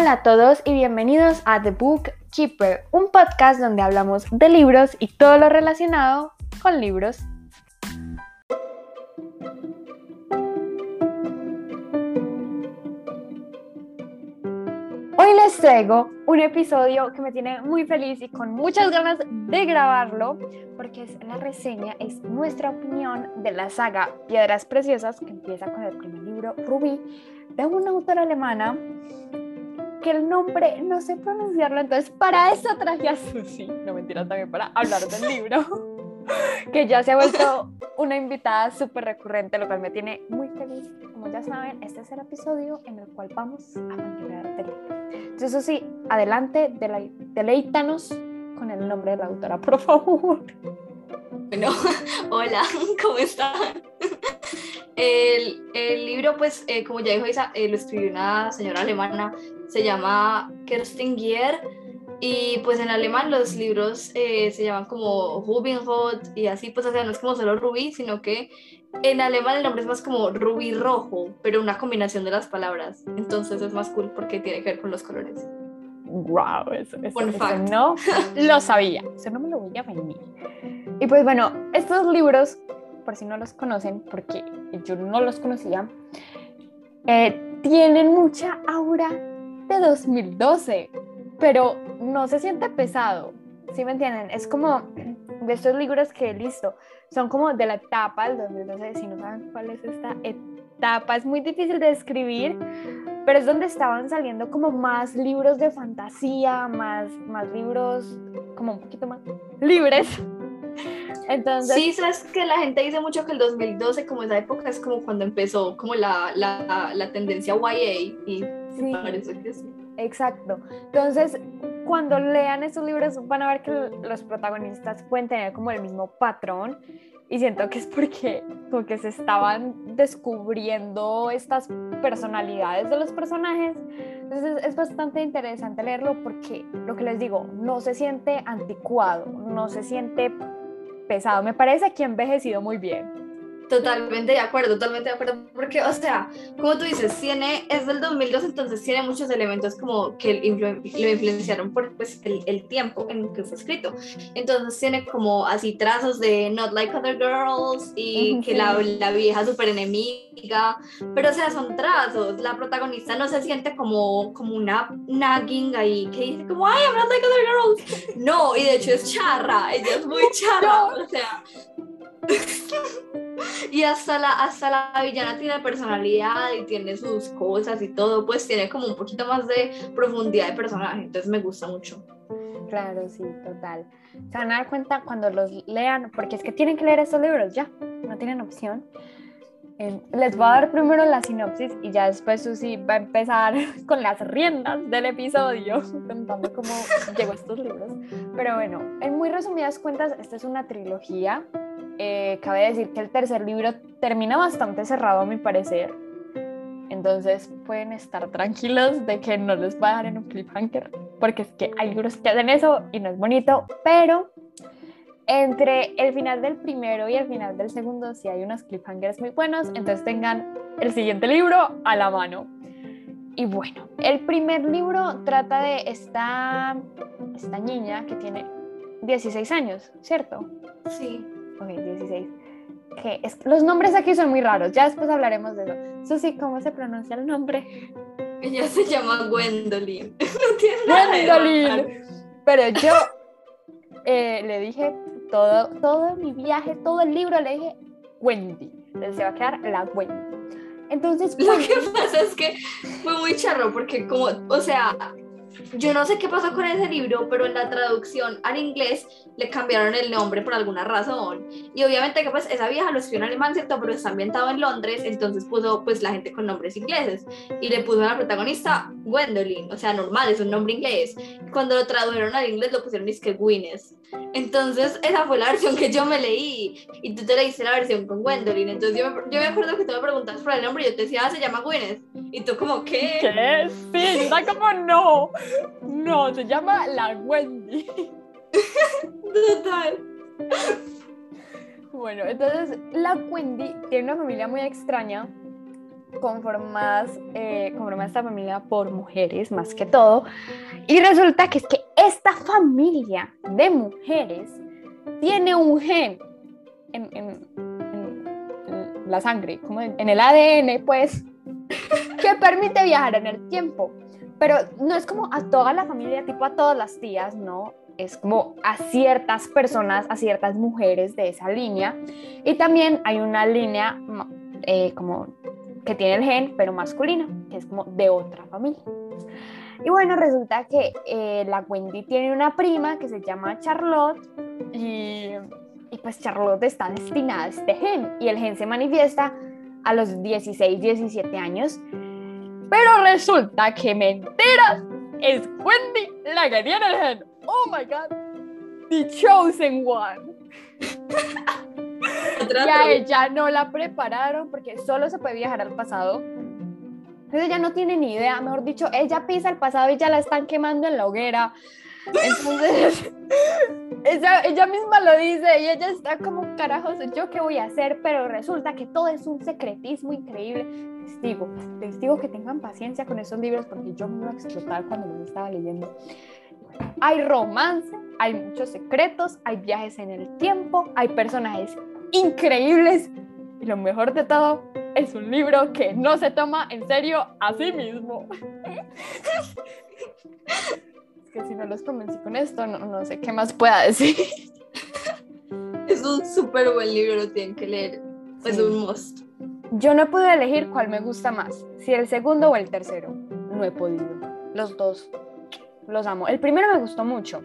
Hola a todos y bienvenidos a The Book Keeper, un podcast donde hablamos de libros y todo lo relacionado con libros. Hoy les traigo un episodio que me tiene muy feliz y con muchas ganas de grabarlo porque es la reseña, es nuestra opinión de la saga Piedras Preciosas que empieza con el primer libro Rubí de una autora alemana que el nombre no sé pronunciarlo, entonces para eso traje a Susi, no mentira, también para hablar del libro, que ya se ha vuelto una invitada súper recurrente, lo cual me tiene muy feliz. Como ya saben, este es el episodio en el cual vamos a hablar del libro. Entonces, Susi, adelante, deleítanos con el nombre de la autora, por favor. Bueno, hola, ¿cómo están? El, el libro, pues, eh, como ya dijo Isa, eh, lo escribió una señora alemana, se llama Kerstin Gier, y pues en alemán los libros eh, se llaman como Rubinrot y así, pues, o sea, no es como solo rubí, sino que en alemán el nombre es más como rubí rojo, pero una combinación de las palabras. Entonces es más cool porque tiene que ver con los colores. Wow, eso, eso, no lo sabía, eso no me lo voy a venir. Y pues bueno, estos libros por si no los conocen, porque yo no los conocía, eh, tienen mucha aura de 2012, pero no se siente pesado, ¿sí me entienden? Es como de estos libros que, listo, son como de la etapa del 2012, si no saben cuál es esta etapa, es muy difícil de describir, pero es donde estaban saliendo como más libros de fantasía, más, más libros como un poquito más libres entonces... Sí, sabes que la gente dice mucho que el 2012, como esa época, es como cuando empezó como la, la, la tendencia YA y sí, parece que sí. Exacto. Entonces, cuando lean esos libros van a ver que los protagonistas pueden tener como el mismo patrón y siento que es porque, porque se estaban descubriendo estas personalidades de los personajes. Entonces es bastante interesante leerlo porque lo que les digo, no se siente anticuado, no se siente pesado. Me parece que ha envejecido muy bien. Totalmente de acuerdo, totalmente de acuerdo, porque, o sea, como tú dices, tiene, es del 2002, entonces tiene muchos elementos como que lo influenciaron por pues, el, el, tiempo en que fue escrito. Entonces tiene como así trazos de Not Like Other Girls y que la, la, vieja súper enemiga, pero o sea, son trazos, la protagonista no se siente como, como una nagging ahí que dice como, ay, I'm not like other girls. No, y de hecho es charra, ella es muy charra, o sea... y hasta la, hasta la villana tiene personalidad y tiene sus cosas y todo, pues tiene como un poquito más de profundidad de personaje, entonces me gusta mucho. Claro, sí, total. Se van a dar cuenta cuando los lean, porque es que tienen que leer estos libros ya, no tienen opción. Eh, les voy a dar primero la sinopsis y ya después Susi va a empezar con las riendas del episodio, contando cómo llegó a estos libros. Pero bueno, en muy resumidas cuentas, esta es una trilogía eh, cabe decir que el tercer libro termina bastante cerrado a mi parecer. Entonces pueden estar tranquilos de que no les va a dar en un cliffhanger, porque es que hay libros que hacen eso y no es bonito, pero entre el final del primero y el final del segundo sí hay unos cliffhangers muy buenos, entonces tengan el siguiente libro a la mano. Y bueno, el primer libro trata de esta, esta niña que tiene 16 años, ¿cierto? Sí. Ok, 16. Que es, los nombres aquí son muy raros, ya después hablaremos de eso. Susi, ¿cómo se pronuncia el nombre? Ella se llama Gwendolyn. No tiene nada Gwendolyn. Pero yo eh, le dije todo, todo mi viaje, todo el libro, le dije Wendy. Entonces se va a quedar la Wendy. Entonces, lo que pasa es que fue muy charro porque como, o sea, yo no sé qué pasó con ese libro, pero en la traducción al inglés le cambiaron el nombre por alguna razón. Y obviamente que pues esa vieja lo escribió en alemán, ¿cierto? Pero está ambientado en Londres, entonces puso pues la gente con nombres ingleses. Y le puso a la protagonista Gwendolyn, o sea, normal, es un nombre inglés. Cuando lo tradujeron al inglés lo pusieron es que Gwyneth. Entonces esa fue la versión que yo me leí. Y tú te leíste la versión con Gwendolyn. Entonces yo me, yo me acuerdo que tú me preguntabas por el nombre y yo te decía, ah, se llama Gwyneth. Y tú como, ¿qué? ¿Qué? Sí, está como no. No, se llama la Wendy. Total. Bueno, entonces la Wendy tiene una familia muy extraña conformadas, eh, conformada esta familia por mujeres más que todo. Y resulta que es que esta familia de mujeres tiene un gen en, en- en la sangre, como en, en el ADN, pues, que permite viajar en el tiempo. Pero no es como a toda la familia, tipo a todas las tías, no. Es como a ciertas personas, a ciertas mujeres de esa línea. Y también hay una línea eh, como que tiene el gen, pero masculina, que es como de otra familia. Y bueno, resulta que eh, la Wendy tiene una prima que se llama Charlotte y, y pues Charlotte está destinada a este gen y el gen se manifiesta a los 16, 17 años. Pero resulta que mentiras, es Wendy la que tiene el gen. Oh my god, the chosen one. Y a ella no la prepararon porque solo se puede viajar al pasado. Entonces ella no tiene ni idea, mejor dicho, ella pisa el pasado y ya la están quemando en la hoguera. Entonces, ella, ella misma lo dice y ella está como, carajos, ¿yo qué voy a hacer? Pero resulta que todo es un secretismo increíble. Les digo, les digo que tengan paciencia con esos libros porque yo me iba a explotar cuando los estaba leyendo. Hay romance, hay muchos secretos, hay viajes en el tiempo, hay personajes increíbles y lo mejor de todo es un libro que no se toma en serio a sí mismo. es que si no los convencí con esto, no, no sé qué más pueda decir. Es un súper buen libro, lo tienen que leer. Es Sí. un must. Yo no pude elegir cuál me gusta más, si el segundo o el tercero. No he podido. Los dos los amo. El primero me gustó mucho,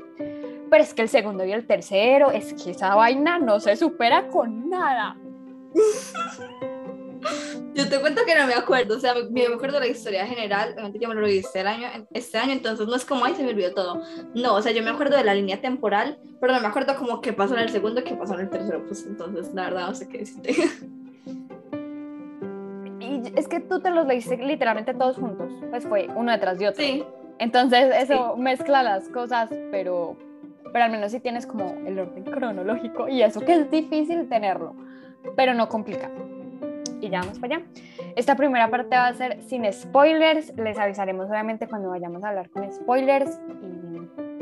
pero es que el segundo y el tercero, es que esa vaina no se supera con nada. Yo te cuento que no me acuerdo, o sea, me, me acuerdo de la historia general, obviamente yo me lo leí este año, este año, entonces no es como, ay, se me olvidó todo. No, o sea, yo me acuerdo de la línea temporal, pero no me acuerdo como qué pasó en el segundo qué pasó en el tercero, pues entonces, la verdad, no sé qué decirte. Es que tú te los leíste literalmente todos juntos, pues fue uno detrás de otro. Sí, Entonces eso mezcla las cosas, pero, pero al menos sí tienes como el orden cronológico y eso que es difícil tenerlo, pero no complica. Y ya vamos para allá. Esta primera parte va a ser sin spoilers. Les avisaremos obviamente cuando vayamos a hablar con spoilers y,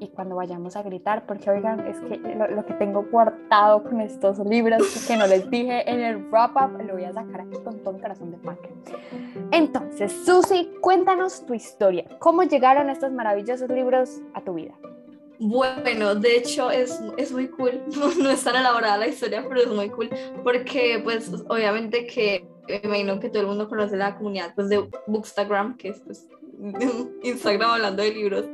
y cuando vayamos a gritar, porque oigan, es que lo, lo que tengo guardado con estos libros que no les dije en el wrap-up, lo voy a sacar aquí con todo mi corazón de pan. Entonces, Susi, cuéntanos tu historia. ¿Cómo llegaron estos maravillosos libros a tu vida? Bueno, de hecho es, es muy cool, no es tan elaborada la historia, pero es muy cool, porque pues obviamente que me imagino que todo el mundo conoce la comunidad pues de Bookstagram, que es pues Instagram hablando de libros.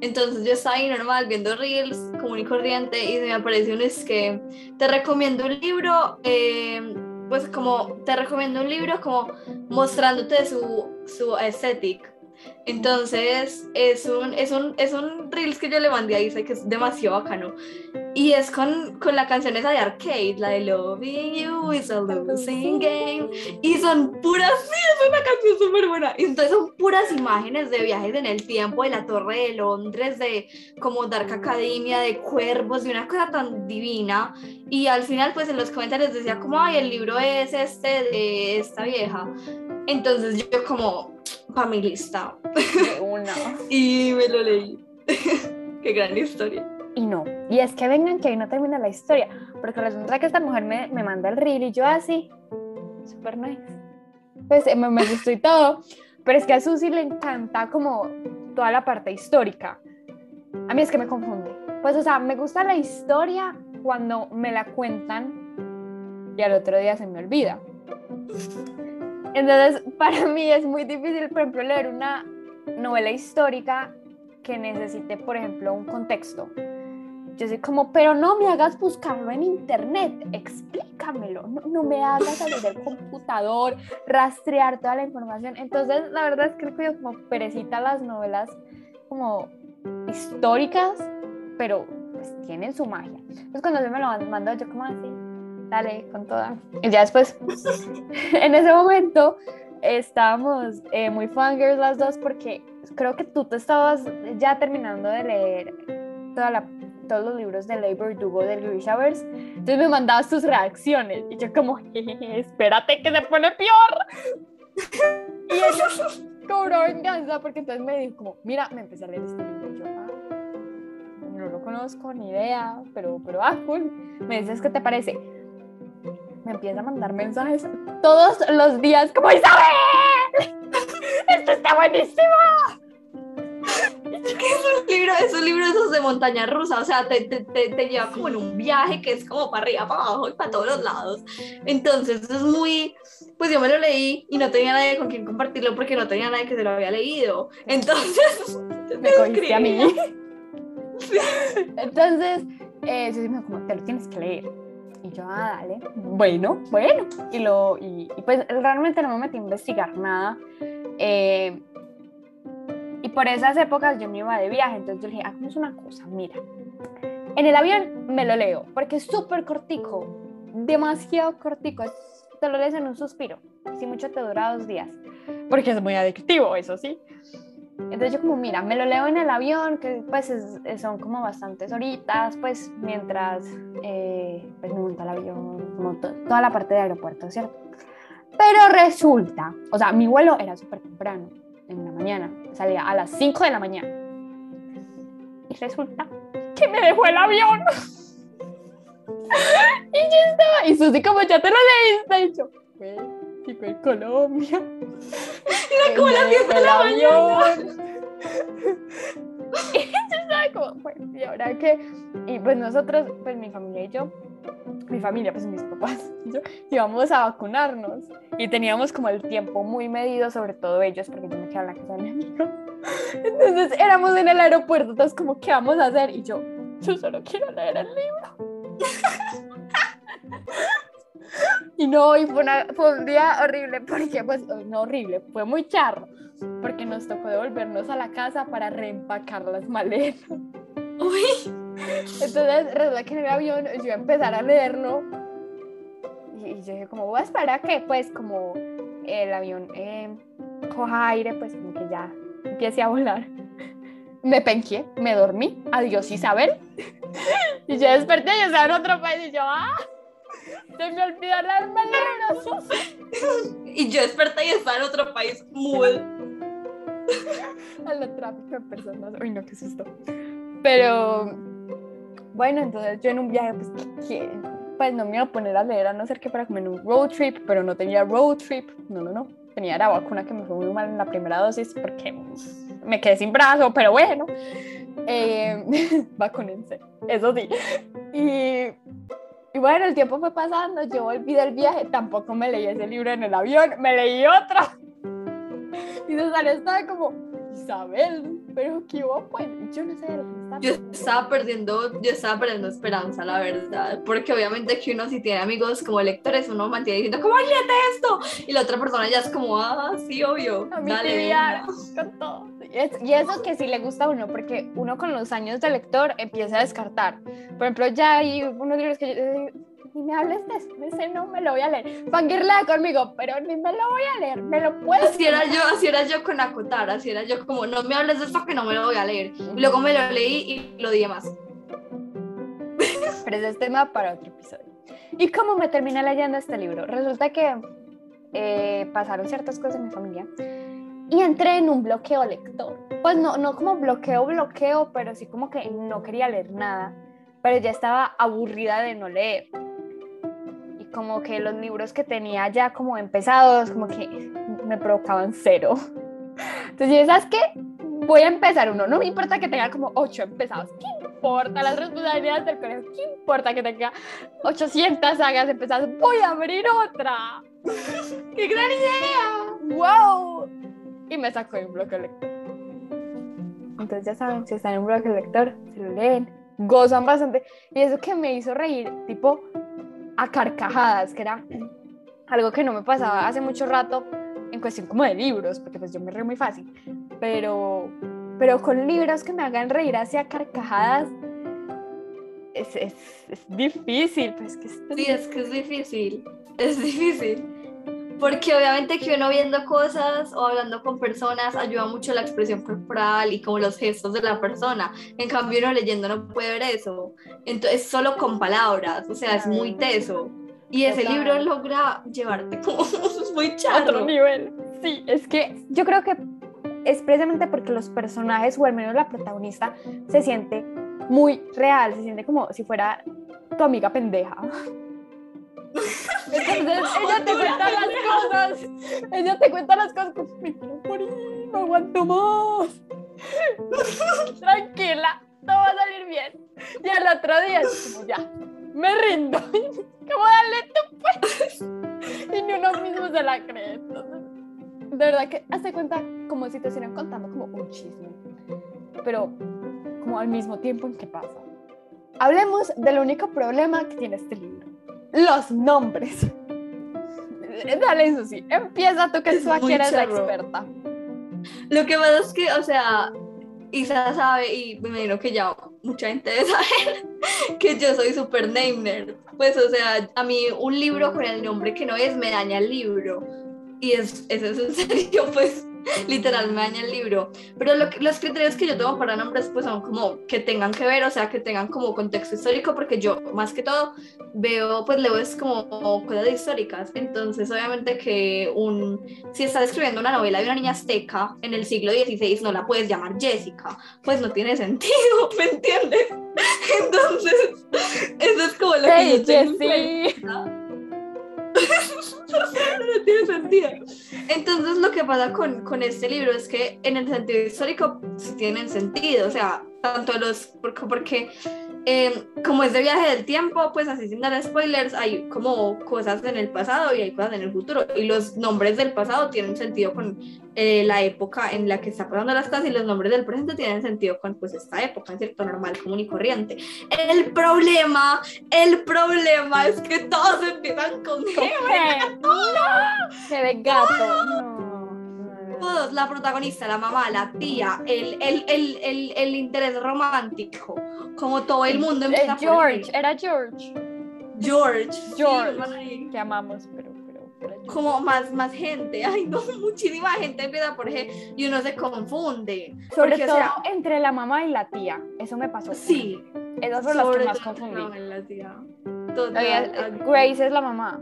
Entonces yo estaba ahí normal viendo reels, común y corriente, y me apareció un es que te recomiendo un libro, eh, pues como te recomiendo un libro como mostrándote su, su aesthetic. Entonces es un, es un, es un reels que yo le mandé a Isa que es demasiado bacano. Y es con, con la canción esa de Arcade, la de Loving You is a losing game. Y son puras, sí, es una canción súper buena. Entonces son puras imágenes de viajes en el tiempo, de la Torre de Londres, de como Dark Academia, de cuervos, de una cosa tan divina. Y al final, pues en los comentarios decía como, ay, el libro es este de esta vieja. Entonces yo como, para mi lista. De una. Y me lo leí. Qué gran historia. Y no. Y es que vengan que ahí no termina la historia. Porque resulta que esta mujer me, me manda el reel y yo así. Super nice. Pues eh, me, me gustó y todo. Pero es que a Susi le encanta como toda la parte histórica. A mí es que me confunde. Pues, o sea, me gusta la historia cuando me la cuentan y al otro día se me olvida. Entonces, para mí es muy difícil, por ejemplo, leer una novela histórica que necesite, por ejemplo, un contexto. Yo soy como, pero no me hagas buscarlo en internet, explícamelo, no, me hagas abrir el computador, rastrear toda la información. Entonces, la verdad es que cuido como perecita las novelas como históricas, pero pues tienen su magia. Entonces, cuando se me lo mandó, yo como así, dale, con toda. Y ya después, en ese momento, estábamos eh, muy fangirls las dos porque creo que tú te estabas ya terminando de leer toda la, todos los libros de Ley Verdugo de Grishavers. Entonces me mandabas tus reacciones y yo como, espérate que se pone peor. Y ella cobró venganza porque entonces me dijo como, mira, me empecé a leer este libro. Yo, ah, no lo conozco, ni idea, pero, pero ah, cool. Me dices, ¿qué te parece? Me empieza a mandar mensajes todos los días como, Isabel, esto está buenísimo. Es un libro, es un libro de esos de montaña rusa, o sea, te, te, te, te lleva como en un viaje que es como para arriba, para abajo y para todos los lados. Entonces es muy, pues yo me lo leí y no tenía nadie con quien compartirlo porque no tenía nadie que se lo había leído. Entonces me cogiste a mí. Entonces, eh, yo me como, te lo tienes que leer. Y yo, ah, dale. Bueno, bueno. Y, lo, y, y pues realmente no me metí a investigar nada. Eh, y por esas épocas yo me iba de viaje, entonces yo dije, hagamos una cosa, mira, en el avión me lo leo, porque es súper cortico, demasiado cortico, te lo lees en un suspiro, si mucho te dura dos días, porque es muy adictivo, eso sí. Entonces yo como, mira, me lo leo en el avión, que pues es, son como bastantes horitas, pues mientras eh, pues me monta el avión, como toda la parte de aeropuerto, ¿cierto? Pero resulta, o sea, mi vuelo era súper temprano, en la mañana, salía a las 5 de la mañana. Y resulta que me dejó el avión. y yo estaba, y Susi como ya te lo leíste, y yo, tipo en Colombia. Era como las 10 de la avión. y como, bueno, ¿y ahora qué? Y pues nosotros, pues mi familia y yo, mi familia, pues mis papás y yo, íbamos a vacunarnos y teníamos como el tiempo muy medido, sobre todo ellos, porque yo me quedaba en la casa de mi amigo. Entonces éramos en el aeropuerto, entonces como, ¿qué vamos a hacer? Y yo, yo solo quiero leer el libro. Y no, y fue, una, fue, un día horrible, porque, pues, no horrible, fue muy charro, porque nos tocó devolvernos a la casa para reempacar las maletas. Uy. Entonces, resulta que en el avión yo iba a empezar a leerlo y, y yo dije, como voy a esperar a que, pues, como el avión eh, coja aire, pues, como que ya empiece a volar. Me penqué, me dormí, adiós Isabel. Y yo desperté y estaba en otro país y yo, ¡ah! Se me olvidó leerme el libro. Y yo desperté y estaba en otro país, muy. A la tráfico de personas. Uy, no, qué susto. Pero bueno, entonces yo en un viaje, pues, ¿qué? pues no me iba a poner a leer a no ser que para comer un road trip, pero no tenía road trip, no, no, no. Tenía la vacuna que me fue muy mal en la primera dosis porque me quedé sin brazo, pero bueno, eh, vacúnense, eso sí. Y, y bueno, el tiempo fue pasando, yo volví del viaje, tampoco me leí ese libro en el avión, me leí otro. Y Susana estaba como, Isabel, pero qué hubo, pues yo no sé de lo que está Yo estaba perdiendo, yo estaba perdiendo esperanza, la verdad, porque obviamente que uno si tiene amigos como lectores, uno mantiene diciendo, ¿cómo léete esto? Y la otra persona ya es como, ah, sí, obvio, A mí dale, tibiar, venga". con todo. Y es- Y eso que sí le gusta a uno, porque uno con los años de lector empieza a descartar. Por ejemplo, ya hay unos libros que yo, ni me hables de de ese no me lo voy a leer. Fangirla conmigo, pero ni me lo voy a leer, me lo puedo. Así era yo, así era yo con Acotar, así era yo como, no me hables de esto que no me lo voy a leer. Y luego me lo leí y lo dije más. Pero ese es tema para otro episodio. ¿Y cómo me terminé leyendo este libro? Resulta que eh, pasaron ciertas cosas en mi familia y entré en un bloqueo lector. Pues no, no como bloqueo, bloqueo, pero sí como que no quería leer nada, pero ya estaba aburrida de no leer. Como que los libros que tenía ya como empezados, como que me provocaban cero. Entonces, ¿sabes qué? Voy a empezar uno. No me importa que tenga como ocho empezados. ¿Qué importa las responsabilidades del colegio? ¿Qué importa que tenga 800 sagas empezadas? Voy a abrir otra. ¡Qué gran idea! ¡Wow! Y me sacó de un bloque lector. Entonces ya saben, si están en un bloque lector, se lo leen, gozan bastante. Y eso que me hizo reír, tipo a carcajadas, que era algo que no me pasaba hace mucho rato en cuestión como de libros, porque pues yo me río muy fácil. Pero, pero con libros que me hagan reír hacia carcajadas, es, es, es difícil. Pues que esto- Sí, es que es difícil, es difícil. Porque obviamente que uno viendo cosas o hablando con personas ayuda mucho la expresión corporal y como los gestos de la persona. En cambio uno leyendo no puede ver eso. Entonces solo con palabras, o sea, es muy teso. Y ese Total. libro logra llevarte como muy a otro nivel. Sí, es que yo creo que es precisamente porque los personajes, o al menos la protagonista, se siente muy real, se siente como si fuera tu amiga pendeja. Entonces ella te cuenta las cosas, ella te cuenta las cosas como, me quiero morir, no aguanto más. Tranquila, todo va a salir bien. Y al otro día como, ya, me rindo. Como dale tú pues. Y ni uno mismo se la cree. Entonces, de verdad que hace cuenta como si te estuvieran contando como un chisme. Pero como al mismo tiempo en que pasa. Hablemos del único problema que tiene este libro. Los nombres. Dale, eso sí. Empieza tú que tú aquí eres la experta. Lo que pasa es que, o sea, Isa sabe, y me imagino que ya mucha gente debe saber, que yo soy super name nerd. Pues, o sea, a mí un libro con el nombre que no es me daña el libro. Y es, eso es en serio, pues literal me daña el libro. Pero los criterios que yo tengo para nombres pues son como que tengan que ver, o sea, que tengan como contexto histórico, porque yo más que todo veo, pues leo es como cosas históricas. Entonces, obviamente que un, si estás escribiendo una novela de una niña azteca en el siglo XVI, no la puedes llamar Jessica, pues no tiene sentido, ¿me entiendes? Entonces, eso es como lo que yo tengo tiene sentido. Entonces lo que pasa con, con, este libro es que en el sentido histórico sí tienen sentido, o sea, tanto los, porque, porque eh, como es de viaje del tiempo, pues así sin dar spoilers, hay como cosas en el pasado y hay cosas en el futuro. Y los nombres del pasado tienen sentido con eh, la época en la que está pasando las cosas y los nombres del presente tienen sentido con pues esta época, en cierto, normal, común y corriente. El problema, el problema es que todos empiezan con G. de gato todos, la protagonista, la mamá, la tía, el, el, el, el, el interés romántico, como todo el mundo eh, George, era George. George. George, que amamos, pero, pero, Como más, más gente, ay no, muchísima gente empieza por G y uno se confunde. Sobre todo entre la mamá y la tía, eso me pasó. Sí. Esas son las que más confundí. La tía. Grace es la mamá.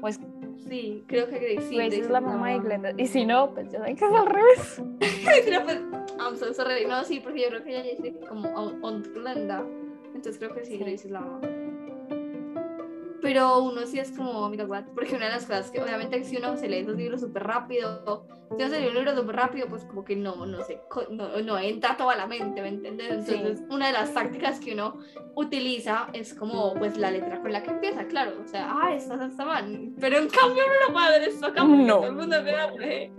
Pues Sí, creo que Grace. Sí, Grace, es la mamá de Glenda. Y si no, pues yo sé que es al revés. Pero pues, I'm so sorry. No, sí, porque yo creo que ella dice como on, Glenda. Entonces creo que sí, Grace es la mamá pero uno sí es como, amiga, what? Porque una de las cosas que obviamente si uno se lee esos libros súper rápido, si uno se lee un libro súper rápido, pues como que no, no sé, no, no, entra toda la mente, ¿me entiendes? Entonces, una de las tácticas que uno utiliza es como, pues, la letra con la que empieza, claro, o sea, ah, esta está mal, pero en cambio no lo padre, esto acá no. todo el mundo me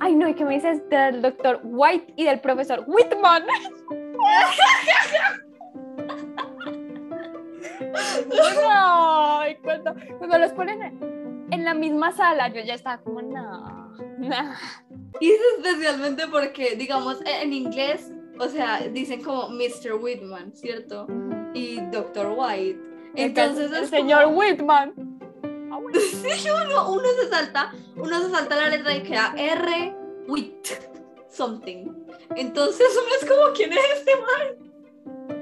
Ay, no, ¿y qué me dices del doctor White y del profesor Whitman? no, cuando, cuando, los ponen en la misma sala, yo ya estaba como, no, no. Y es especialmente porque, digamos, e, en inglés, o sea, dicen como Mr. Whitman, ¿cierto? Y Dr. White. Entonces el, señor Whitman. sí, uno, uno se salta, uno se salta la letra y queda R Whit something. Entonces uno es como, ¿quién es este man?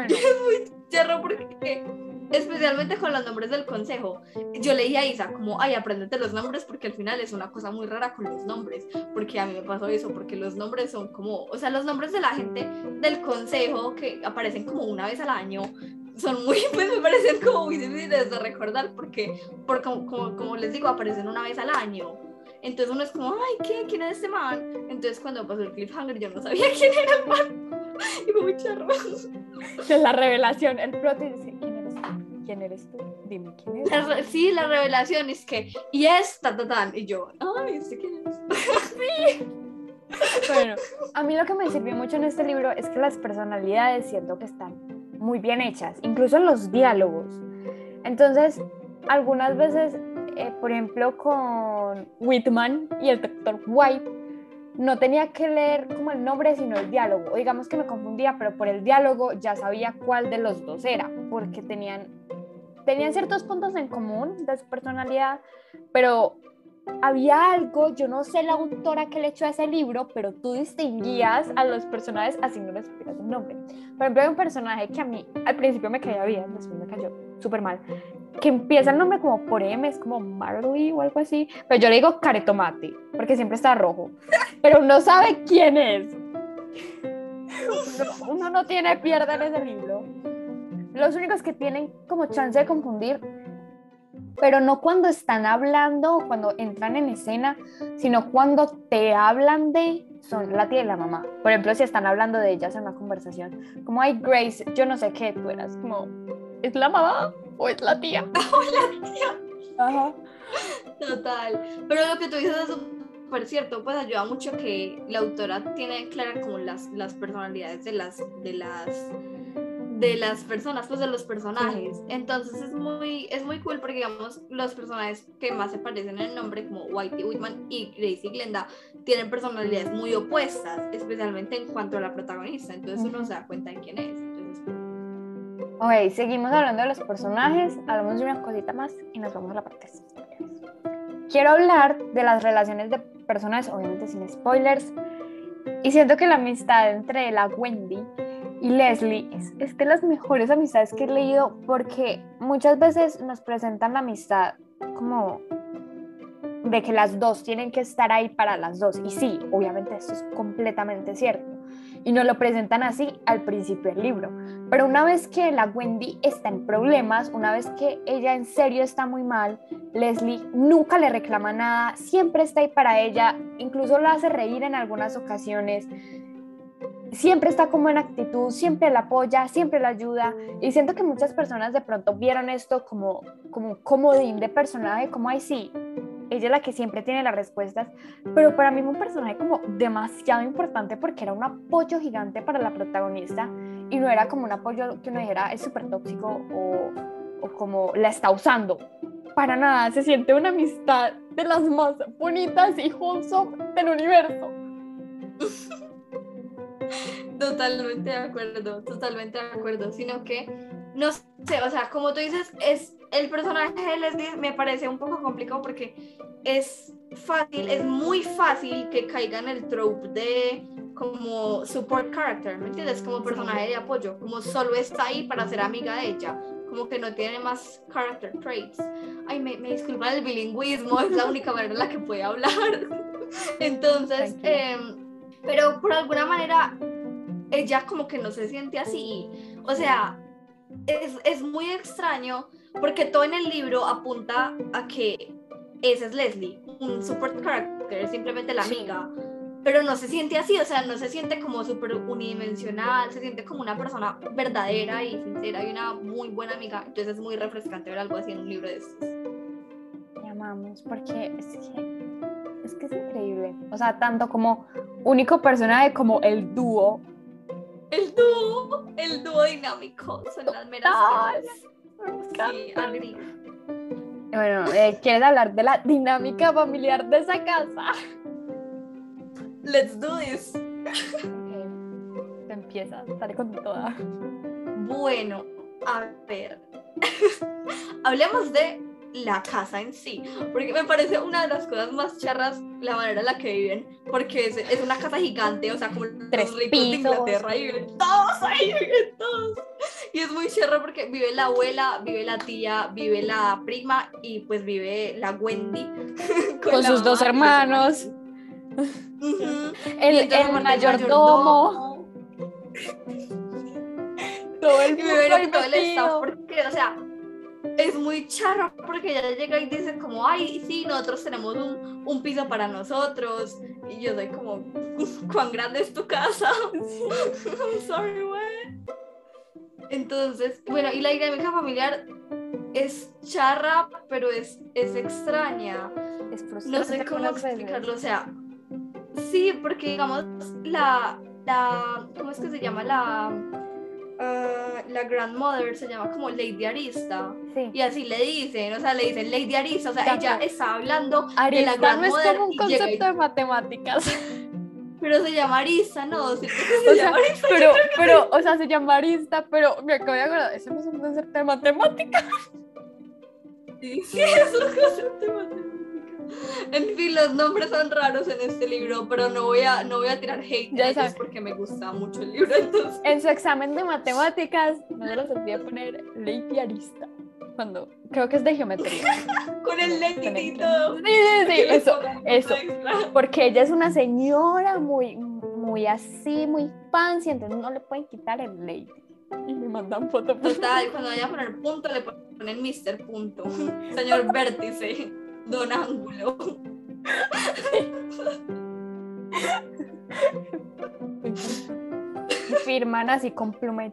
Es muy charro porque, especialmente con los nombres del consejo, yo leí a Isa como, ay, apréndete los nombres porque al final es una cosa muy rara con los nombres, porque a mí me pasó eso, porque los nombres son como, o sea, los nombres de la gente del consejo que aparecen como una vez al año, son muy, pues me parecen como muy difíciles de recordar porque, por, como, como, les digo, aparecen una vez al año. Entonces uno es como, ay, ¿qué? ¿Quién es este man? Entonces cuando pasó el cliffhanger yo no sabía quién era el man. Y fue muy charro. Es la revelación. El proti dice, ¿quién eres tú? ¿Quién eres tú? Dime quién eres. sí, la revelación es que, y es ta, ta, tan. Y yo, ay, sé quién es. sí. Bueno, a mí lo que me sirvió mucho en este libro es que las personalidades siento que están muy bien hechas, incluso en los diálogos. Entonces, algunas veces, eh, por ejemplo, con Whitman y el doctor White, no tenía que leer como el nombre, sino el diálogo. O digamos que me confundía, pero por el diálogo ya sabía cuál de los dos era, porque tenían, tenían ciertos puntos en común de su personalidad, pero había algo, yo no sé la autora que le echó a ese libro, pero tú distinguías a los personajes así no les explicas el nombre. Por ejemplo, hay un personaje que a mí al principio me caía bien, después me cayó súper mal, que empieza el nombre como por M, es como Marley o algo así, pero yo le digo Caretomate, porque siempre está rojo, pero no sabe quién es. Uno, no tiene pierde en ese libro. Los únicos que tienen como chance de confundir pero no cuando están hablando o cuando entran en escena, sino cuando te hablan de, son la tía y la mamá. Por ejemplo, si están hablando de ellas en una conversación, como hay Grace, yo no sé qué, tú eras como, ¿es la mamá o es la tía? o la tía. Ajá. Total. Pero lo que tú dices es súper cierto, pues ayuda mucho que la autora tiene claras como las, las personalidades de las, de las de las personas, pues de los personajes. Entonces es muy, es muy cool porque digamos los personajes que más se parecen en el nombre, como Whitey Whitman y Gracie Glenda, tienen personalidades muy opuestas, especialmente en cuanto a la protagonista. Entonces uno se da cuenta de quién es. Entonces, Ok, seguimos hablando de los personajes, hablamos de una cosita más y nos vamos a la parte. Quiero hablar de las relaciones de personas, obviamente sin spoilers, y siento que la amistad entre la Wendy y Leslie es, es, de las mejores amistades que he leído porque muchas veces nos presentan la amistad como de que las dos tienen que estar ahí para las dos. Y sí, obviamente eso es completamente cierto. Y nos lo presentan así al principio del libro. Pero una vez que la Wendy está en problemas, una vez que ella en serio está muy mal, Leslie nunca le reclama nada, siempre está ahí para ella, incluso la hace reír en algunas ocasiones siempre está como en actitud, siempre la apoya, siempre la ayuda. Y siento que muchas personas de pronto vieron esto como, como un comodín de personaje, como, ay, sí, ella es la que siempre tiene las respuestas. Pero para mí fue un personaje como demasiado importante porque era un apoyo gigante para la protagonista y no era como un apoyo que uno dijera es súper tóxico o, o como la está usando. Para nada, se siente una amistad de las más bonitas y wholesome del universo. Totalmente de acuerdo, totalmente de acuerdo, sino que no sé, o sea, como tú dices, es el personaje de Leslie me parece un poco complicado porque es fácil, es muy fácil que caiga en el trope de como support character, ¿me entiendes? Como personaje de apoyo, como solo está ahí para ser amiga de ella, como que no tiene más character traits. Ay, me, me disculpa el bilingüismo, es la única manera en la que puede hablar. Entonces, eh, pero por alguna manera ella como que no se siente así. O sea, es, es, muy extraño porque todo en el libro apunta a que esa es Leslie, un support character, simplemente la amiga. Pero no se siente así, o sea, no se siente como súper unidimensional, se siente como una persona verdadera y sincera y una muy buena amiga. Entonces es muy refrescante ver algo así en un libro de estos. Amamos, porque es que es que es increíble. O sea, tanto como único personaje como el dúo. El dúo, el dúo dinámico, son las meras Sí, bueno, eh, ¿quieres hablar de la dinámica familiar de esa casa? Let's do this. Okay. Te empiezas, sale con toda. Bueno, a ver. Hablemos de la casa en sí, porque me parece una de las cosas más charras la manera en la que viven, porque es, es una casa gigante, o sea, como Tres los ricos de Inglaterra y viven todos ahí, viven todos. Y es muy charra porque vive la abuela, vive la tía, vive la prima y pues vive la Wendy. Con, con sus dos hermanos. Uh -huh. El, el mayordomo. todo el y todo el staff, porque, o sea, es muy charro porque ella llega y dice como, ay, sí, nosotros tenemos un, un piso para nosotros. Y yo soy como, ¿cuán grande es tu casa? I'm sorry, what? Entonces, bueno, y la dinámica familiar es charra, pero es, es extraña. Es no sé cómo explicarlo, o sea, sí, porque digamos, la, la, ¿cómo es que se llama? La Uh, la grandmother se llama como Lady Arista sí. y así le dicen, o sea, le dicen Lady Arista, o sea, Exacto. ella está hablando Arista de la grandmother no es como un y concepto llega y- de matemáticas. pero se llama Arista, no, ¿cierto que se O sea, llama Arista? pero, pero, o sea, se llama arista, pero me acabo de acordar, eso no es un concepto de matemáticas. Sí, sí, es un concepto de matemática. En fin, los nombres son raros en este libro, pero no voy a, no voy a tirar hate Ya sabes. porque me gusta mucho el libro. Entonces, En su examen de matemáticas, no se los olvidé poner ley. Cuando creo que es de geometría. con el todo. Sí, sí, sí, eso, eso. Porque ella es una señora muy, muy así, muy fancy, entonces no le pueden quitar el lady. Y me mandan foto. Total, cuando vayan a poner punto, le ponen Mr. Punto. Señor Vértice, Don Ángulo. Firman así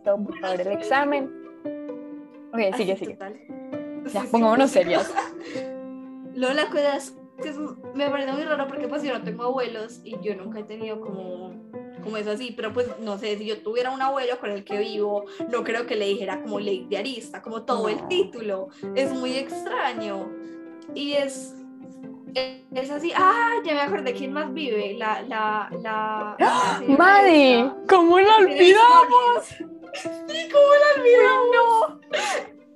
todo, por favor, el examen. Ok, sigue, Así, sigue. total. Ya, Sí, sí. pongámonos serias. Luego la cosa es que es- me parece muy raro porque pues yo no tengo abuelos y yo nunca he tenido como, como eso así, pero pues no sé, si yo tuviera un abuelo con el que vivo, no creo que le dijera como ley de arista, como todo el título, es muy extraño y es... Es así, ah, ya me acordé quién más vive, la, la, la, la señora Maddie, esta. ¿cómo la olvidamos? Sí, ¿cómo la olvidamos?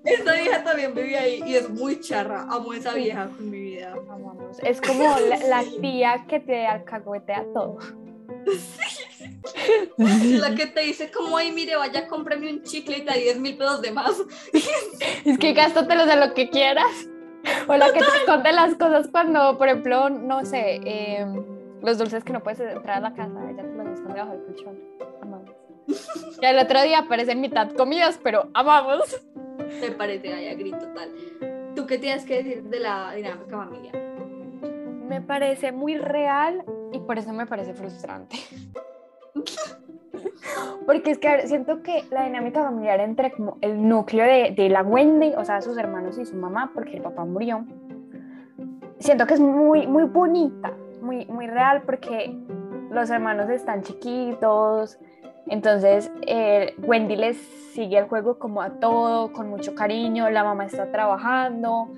Esa vieja también vivía ahí y es muy charra. Amo a esa vieja con mi vida. Amamos. Es como la, la tía que te alcahuetea todo. La que te dice como, ay, mire, vaya, cómprame un chicle y te da 10 mil pesos de más. Es que gástatelos en lo que quieras. O la que te esconde las cosas cuando, por ejemplo, no sé, eh, los dulces que no puedes entrar a la casa, ella te los esconde bajo el colchón. Amamos. Y el otro día aparecen mitad comidas, pero amamos. Me parece, ay, grito total. ¿Tú qué tienes que decir de la dinámica familiar? Me parece muy real y por eso me parece frustrante. Porque es que siento que la dinámica familiar entre como el núcleo de, de la Wendy, o sea, sus hermanos y su mamá, porque el papá murió, siento que es muy, muy bonita, muy, muy real, porque los hermanos están chiquitos, entonces eh, Wendy les sigue el juego como a todo, con mucho cariño, la mamá está trabajando,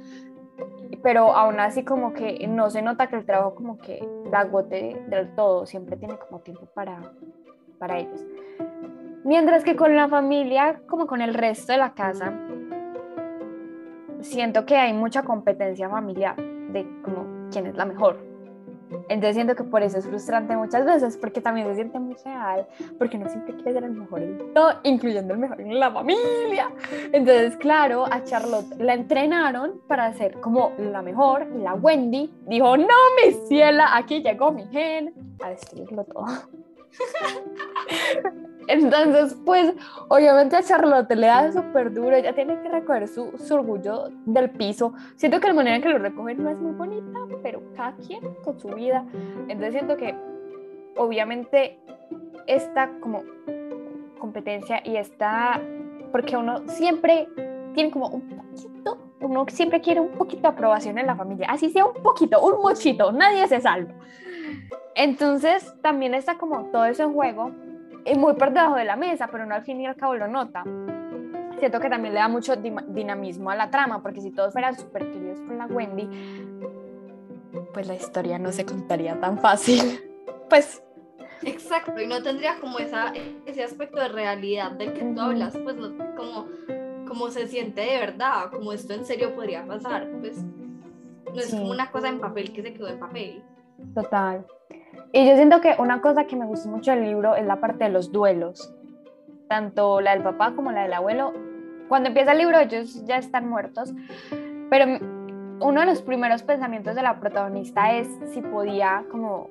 pero aún así como que no se nota que el trabajo como que la agote del todo, siempre tiene como tiempo para, para ellos. Mientras que con la familia, como con el resto de la casa, siento que hay mucha competencia familiar de como quién es la mejor. Entonces siento que por eso es frustrante muchas veces, porque también se siente muy real, porque uno siempre quiere ser el mejor en todo, incluyendo el mejor en la familia. Entonces, claro, a Charlotte la entrenaron para ser como la mejor, y la Wendy dijo, no, mi ciela, aquí llegó mi gen, a destruirlo todo. Entonces, pues, obviamente a Charlotte le da súper duro, ella tiene que recoger su, su orgullo del piso. Siento que la manera en que lo recogen no es muy bonita, pero cada quien con su vida. Entonces siento que, obviamente, esta como competencia y esta, porque uno siempre tiene como un poquito, uno siempre quiere un poquito de aprobación en la familia, así sea un poquito, un mochito, nadie se salva. Entonces, también está como todo eso en juego y muy por debajo de la mesa, pero no al fin y al cabo lo nota. Siento que también le da mucho dinamismo a la trama, porque si todos fueran súper queridos con la Wendy, pues la historia no se contaría tan fácil. Pues Exacto, y no tendría como esa, ese aspecto de realidad del que tú hablas, pues no, como, como se siente de verdad, como esto en serio podría pasar, pues no es Sí. como una cosa en papel que se quedó en papel. Total. Y yo siento que una cosa que me gustó mucho del libro es la parte de los duelos. Tanto la del papá como la del abuelo. Cuando empieza el libro ellos ya están muertos. Pero uno de los primeros pensamientos de la protagonista es si podía como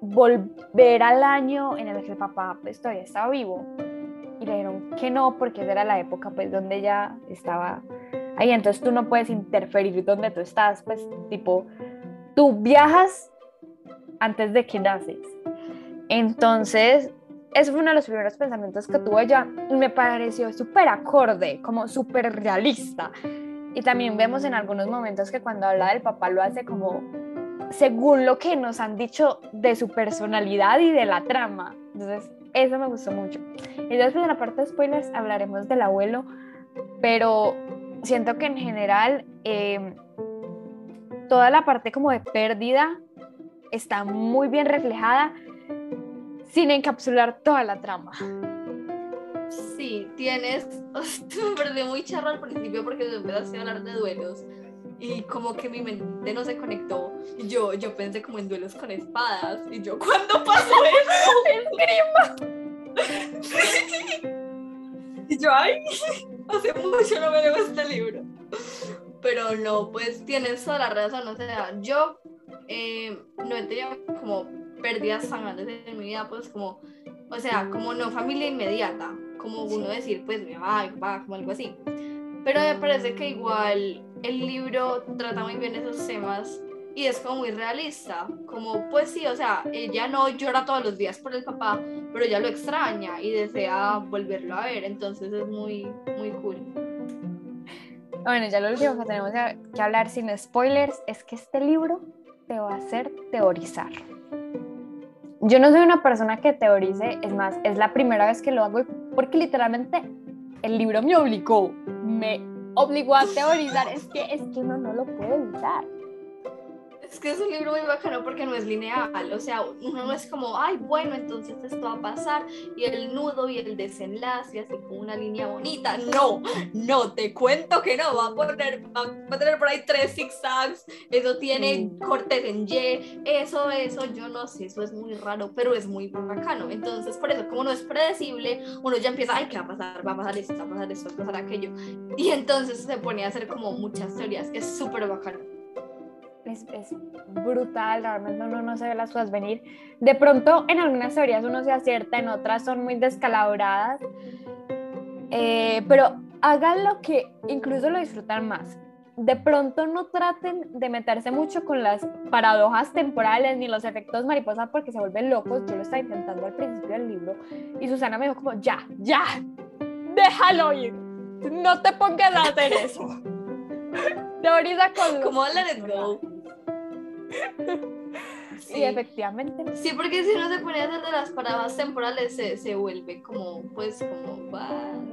volver al año en el que el papá pues todavía estaba vivo. Y le dijeron que no porque esa era la época pues donde ella estaba ahí. Entonces tú no puedes interferir donde tú estás. Pues tipo, tú viajas antes de que naces. Entonces, ese fue uno de los primeros pensamientos que tuvo ella y me pareció súper acorde, como súper realista. Y también vemos en algunos momentos que cuando habla del papá lo hace como según lo que nos han dicho de su personalidad y de la trama. Entonces, eso me gustó mucho. Y después en la parte de spoilers hablaremos del abuelo, pero siento que en general eh, toda la parte como de pérdida está muy bien reflejada sin encapsular toda la trama. Sí, tienes, me pareció muy charro al principio porque tú empezaste a hablar de duelos y como que mi mente no se conectó. Y yo, yo pensé como en duelos con espadas. Y yo, ¿cuándo pasó eso? ¡Esgrima! y yo, ay, hace mucho no me leo este libro. Pero no, pues tienes toda la razón. O sea, yo eh, no he tenido como pérdidas tan grandes en mi vida, pues como, o sea, como no familia inmediata, como uno decir, pues me va, va, como algo así. Pero me parece que igual el libro trata muy bien esos temas y es como muy realista, como pues sí, o sea, ella no llora todos los días por el papá, pero ella lo extraña y desea volverlo a ver, entonces es muy, muy cool. Bueno, ya lo último que tenemos que hablar sin spoilers es que este libro te va a hacer teorizar. Yo no soy una persona que teorice, es más, es la primera vez que lo hago porque literalmente el libro me obligó, me obligó a teorizar, es que, es que uno no lo puede evitar. Es que es un libro muy bacano porque no es lineal, o sea, uno no es como, ay, bueno, entonces esto va a pasar y el nudo y el desenlace, así como una línea bonita. No, no, te cuento que no, va a poner, va, a tener por ahí tres zigzags, eso tiene cortes en Y, eso, eso, yo no sé, eso es muy raro, pero es muy bacano. Entonces, por eso, como no es predecible, uno ya empieza, ay, ¿qué va a pasar? Va a pasar esto, va a pasar esto, va a pasar aquello. Y entonces se pone a hacer como muchas teorías, es súper bacano es, es, brutal, realmente uno no se ve las cosas venir. De pronto en algunas teorías uno se acierta, en otras son muy descalabradas, eh, pero hagan lo que incluso lo disfrutan más. De pronto no traten de meterse mucho con las paradojas temporales ni los efectos mariposa porque se vuelven locos. Yo lo estaba intentando al principio del libro y Susana me dijo como, ya, ya, déjalo ir, no te pongas a hacer eso. Teoriza con... Como let it go. Sí. efectivamente. Sí, porque si no se pone a hacer de las paradas temporales, se, se vuelve como, pues, como,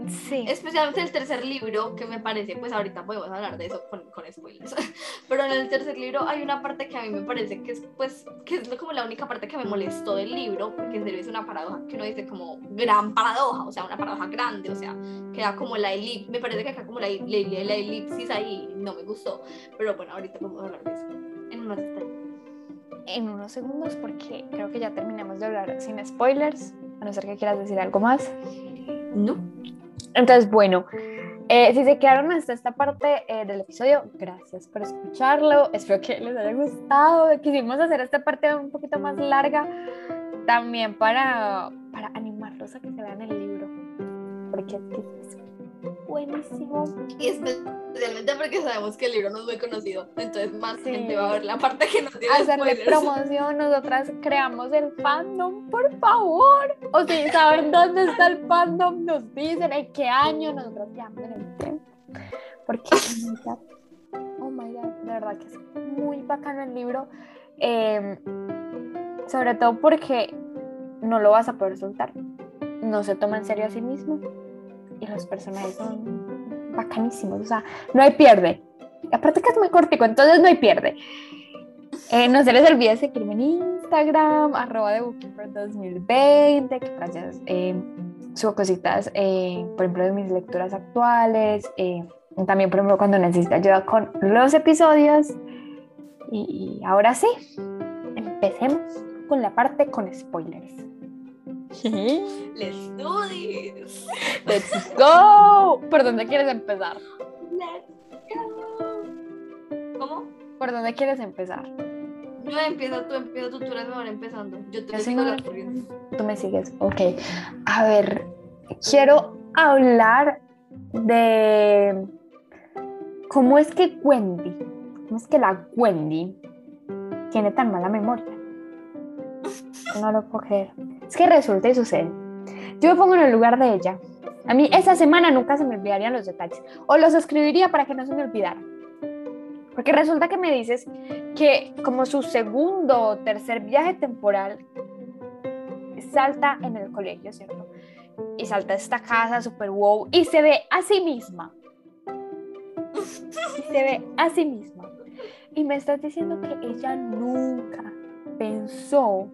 Sí. Especialmente el tercer libro, que me parece, pues ahorita podemos hablar de eso con, con spoilers. Pero en el tercer libro hay una parte que a mí me parece que es, pues, que es como la única parte que me molestó del libro, porque en serio es una paradoja que uno dice como gran paradoja, o sea, una paradoja grande, o sea, queda como la elipsis, me parece que acá como la, la, la elipsis ahí no me gustó. Pero bueno, ahorita podemos hablar de eso en unos en unos segundos porque creo que ya terminamos de hablar sin spoilers, a no ser que quieras decir algo más. No. Entonces, bueno, eh, si se quedaron hasta esta parte eh, del episodio, gracias por escucharlo. Espero que les haya gustado. Quisimos hacer esta parte un poquito más larga también para, para animarlos a que se vean el libro. Porque es buenísimo. Y especialmente porque sabemos que el libro no es muy conocido, entonces más gente va a ver la parte que no tiene Hacerle promoción, nosotras creamos el fandom, por favor. O si saben dónde está el fandom, nos dicen en qué año, nosotros ya en Porque, oh my god, de verdad que es muy bacano el libro. Em, sobre todo porque no lo vas a poder soltar. No se toma en serio a sí mismo y los personajes son bacanísimos, o sea, no hay pierde. Aparte que es muy cortico, entonces no hay pierde. Eh, no se les olvide seguirme en Instagram, arroba de Bookkeeper 2020, que gracias eh, subo cositas, eh, por ejemplo, de mis lecturas actuales, eh, también, por ejemplo, cuando necesita ayuda con los episodios. Y ahora sí, empecemos con la parte con spoilers. Let's do this. Let's go. ¿Por dónde quieres empezar? Let's go. ¿Cómo? ¿Por dónde quieres empezar? Yo empiezo, tú empiezo, tú, tú eres mejor empezando. Yo te sigo la corriente. Tú me sigues, ok. A ver, quiero hablar de cómo es que Wendy, cómo es que la Wendy tiene tan mala memoria. No lo puedo creer. Es que resulta y sucede. Yo me pongo en el lugar de ella. A mí esa semana nunca se me olvidarían los detalles. O los escribiría para que no se me olvidaran. Porque resulta que me dices que como su segundo o tercer viaje temporal salta en el colegio, ¿cierto? Y salta a esta casa super wow y se ve a sí misma. Se ve a sí misma. Y me estás diciendo que ella nunca pensó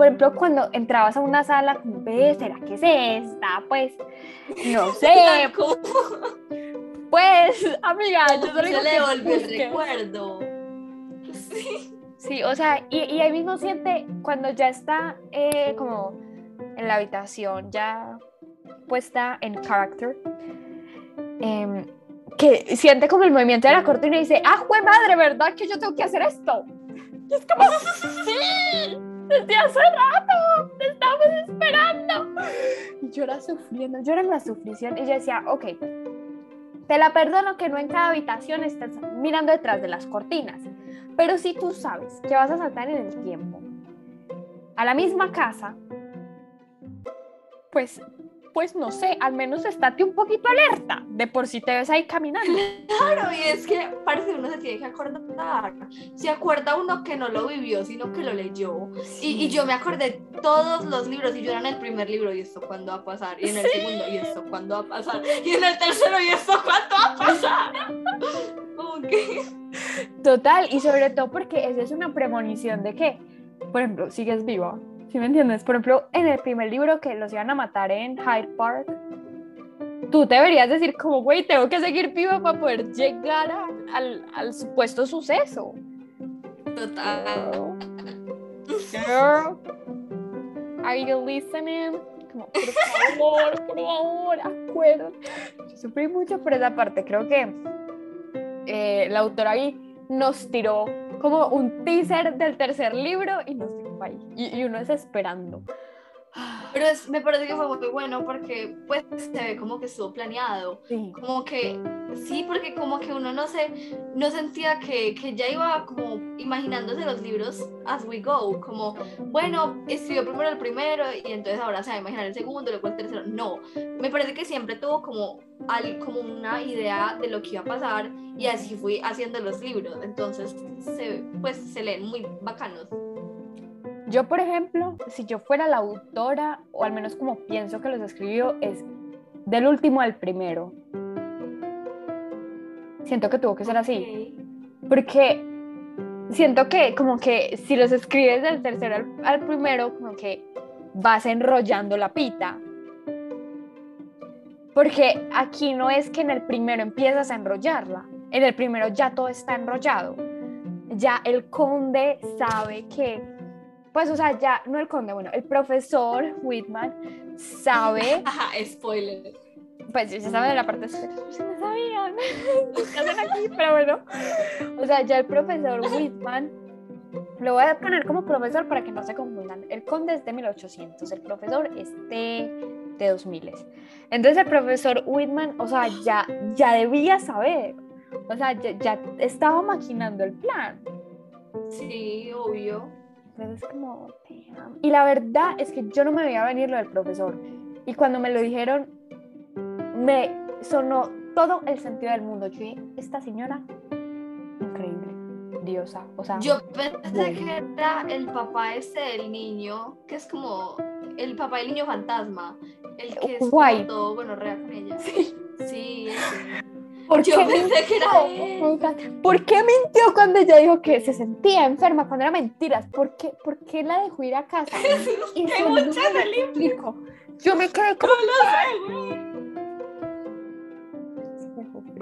por ejemplo, cuando entrabas a una sala, ve, ¿será que es esta? Pues, no sé. Pues, amiga, yo solo digo le devolvió el recuerdo. Sí. Sí, o sea, y, y ahí mismo siente cuando ya está eh, como en la habitación, ya puesta en character, em, que siente como el movimiento de la cortina y dice, ah, jue madre, ¿verdad que yo tengo que hacer esto? Y es como, sí, desde hace rato, te estamos esperando. Y llora sufriendo, llora en la sufrición y yo decía, ok, te la perdono que no en cada habitación estés mirando detrás de las cortinas. Pero si tú sabes que vas a saltar en el tiempo a la misma casa, pues, pues no sé, al menos estate un poquito alerta de por si te ves ahí caminando. Claro, y es que parece que uno se tiene que acordar. Se acuerda uno que no lo vivió, sino que lo leyó. Y, y yo me acordé todos los libros, y yo era en el primer libro, y esto cuándo va a pasar, y en el segundo, y esto cuándo va a pasar, y en el tercero, y esto cuándo va a pasar. Que- Total, y sobre todo porque esa es una premonición de que, por ejemplo, sigues viva. ¿Sí me entiendes? Por ejemplo, en el primer libro que los iban a matar en Hyde Park, tú deberías decir como, güey, tengo que seguir viva para poder llegar a- al, al supuesto suceso. Total. Girl, are you listening? Como, por favor, por favor, acuérdate. Yo sufrí mucho por esa parte. Creo que eh, la autora ahí nos tiró como un teaser del tercer libro y nos ahí. Y, y uno es esperando. Pero es- me parece que fue muy bueno porque pues se ve como que estuvo planeado. Sí. Como que, sí, porque como que uno no se, no sentía que, que ya iba como imaginándose los libros as we go. Como, bueno, escribió primero el primero y entonces ahora se va a imaginar el segundo, luego el tercero. No, me parece que siempre tuvo como, al, como una idea de lo que iba a pasar y así fui haciendo los libros. Entonces, se, pues se leen muy bacanos. Yo, por ejemplo, si yo fuera la autora, o al menos como pienso que los escribió, es del último al primero. Siento que tuvo que ser así. Porque siento que como que si los escribes del tercero al, al primero, como que vas enrollando la pita. Porque aquí no es que en el primero empiezas a enrollarla. En el primero ya todo está enrollado. Ya el conde sabe que, pues, o sea, ya, no el conde, bueno, el profesor Whitman sabe Ajá, spoiler. pues ya saben de la parte se me sabían ¿qué hacen aquí? pero bueno o sea ya el profesor Whitman lo voy a poner como profesor para que no se confundan el conde es de 1800 el profesor es de, de 2000 entonces el profesor Whitman o sea ya ya debía saber o sea ya, ya estaba maquinando el plan Sí, obvio. Entonces como damn. y la verdad es que yo no me veía venir lo del profesor y cuando me lo dijeron me sonó todo el sentido del mundo. Yo esta señora, increíble, diosa. O sea, Yo pensé Bueno. que era el papá ese del niño, que es como el papá del niño fantasma, el que es Guay. todo bueno rea con ella. Sí, ese. ¿Por Yo qué pensé que era. ¿Por qué mintió cuando ella dijo que se sentía enferma cuando era mentiras? ¿Por qué, por qué la dejó ir a casa? Y Qué mucha explico. Yo me quedé como...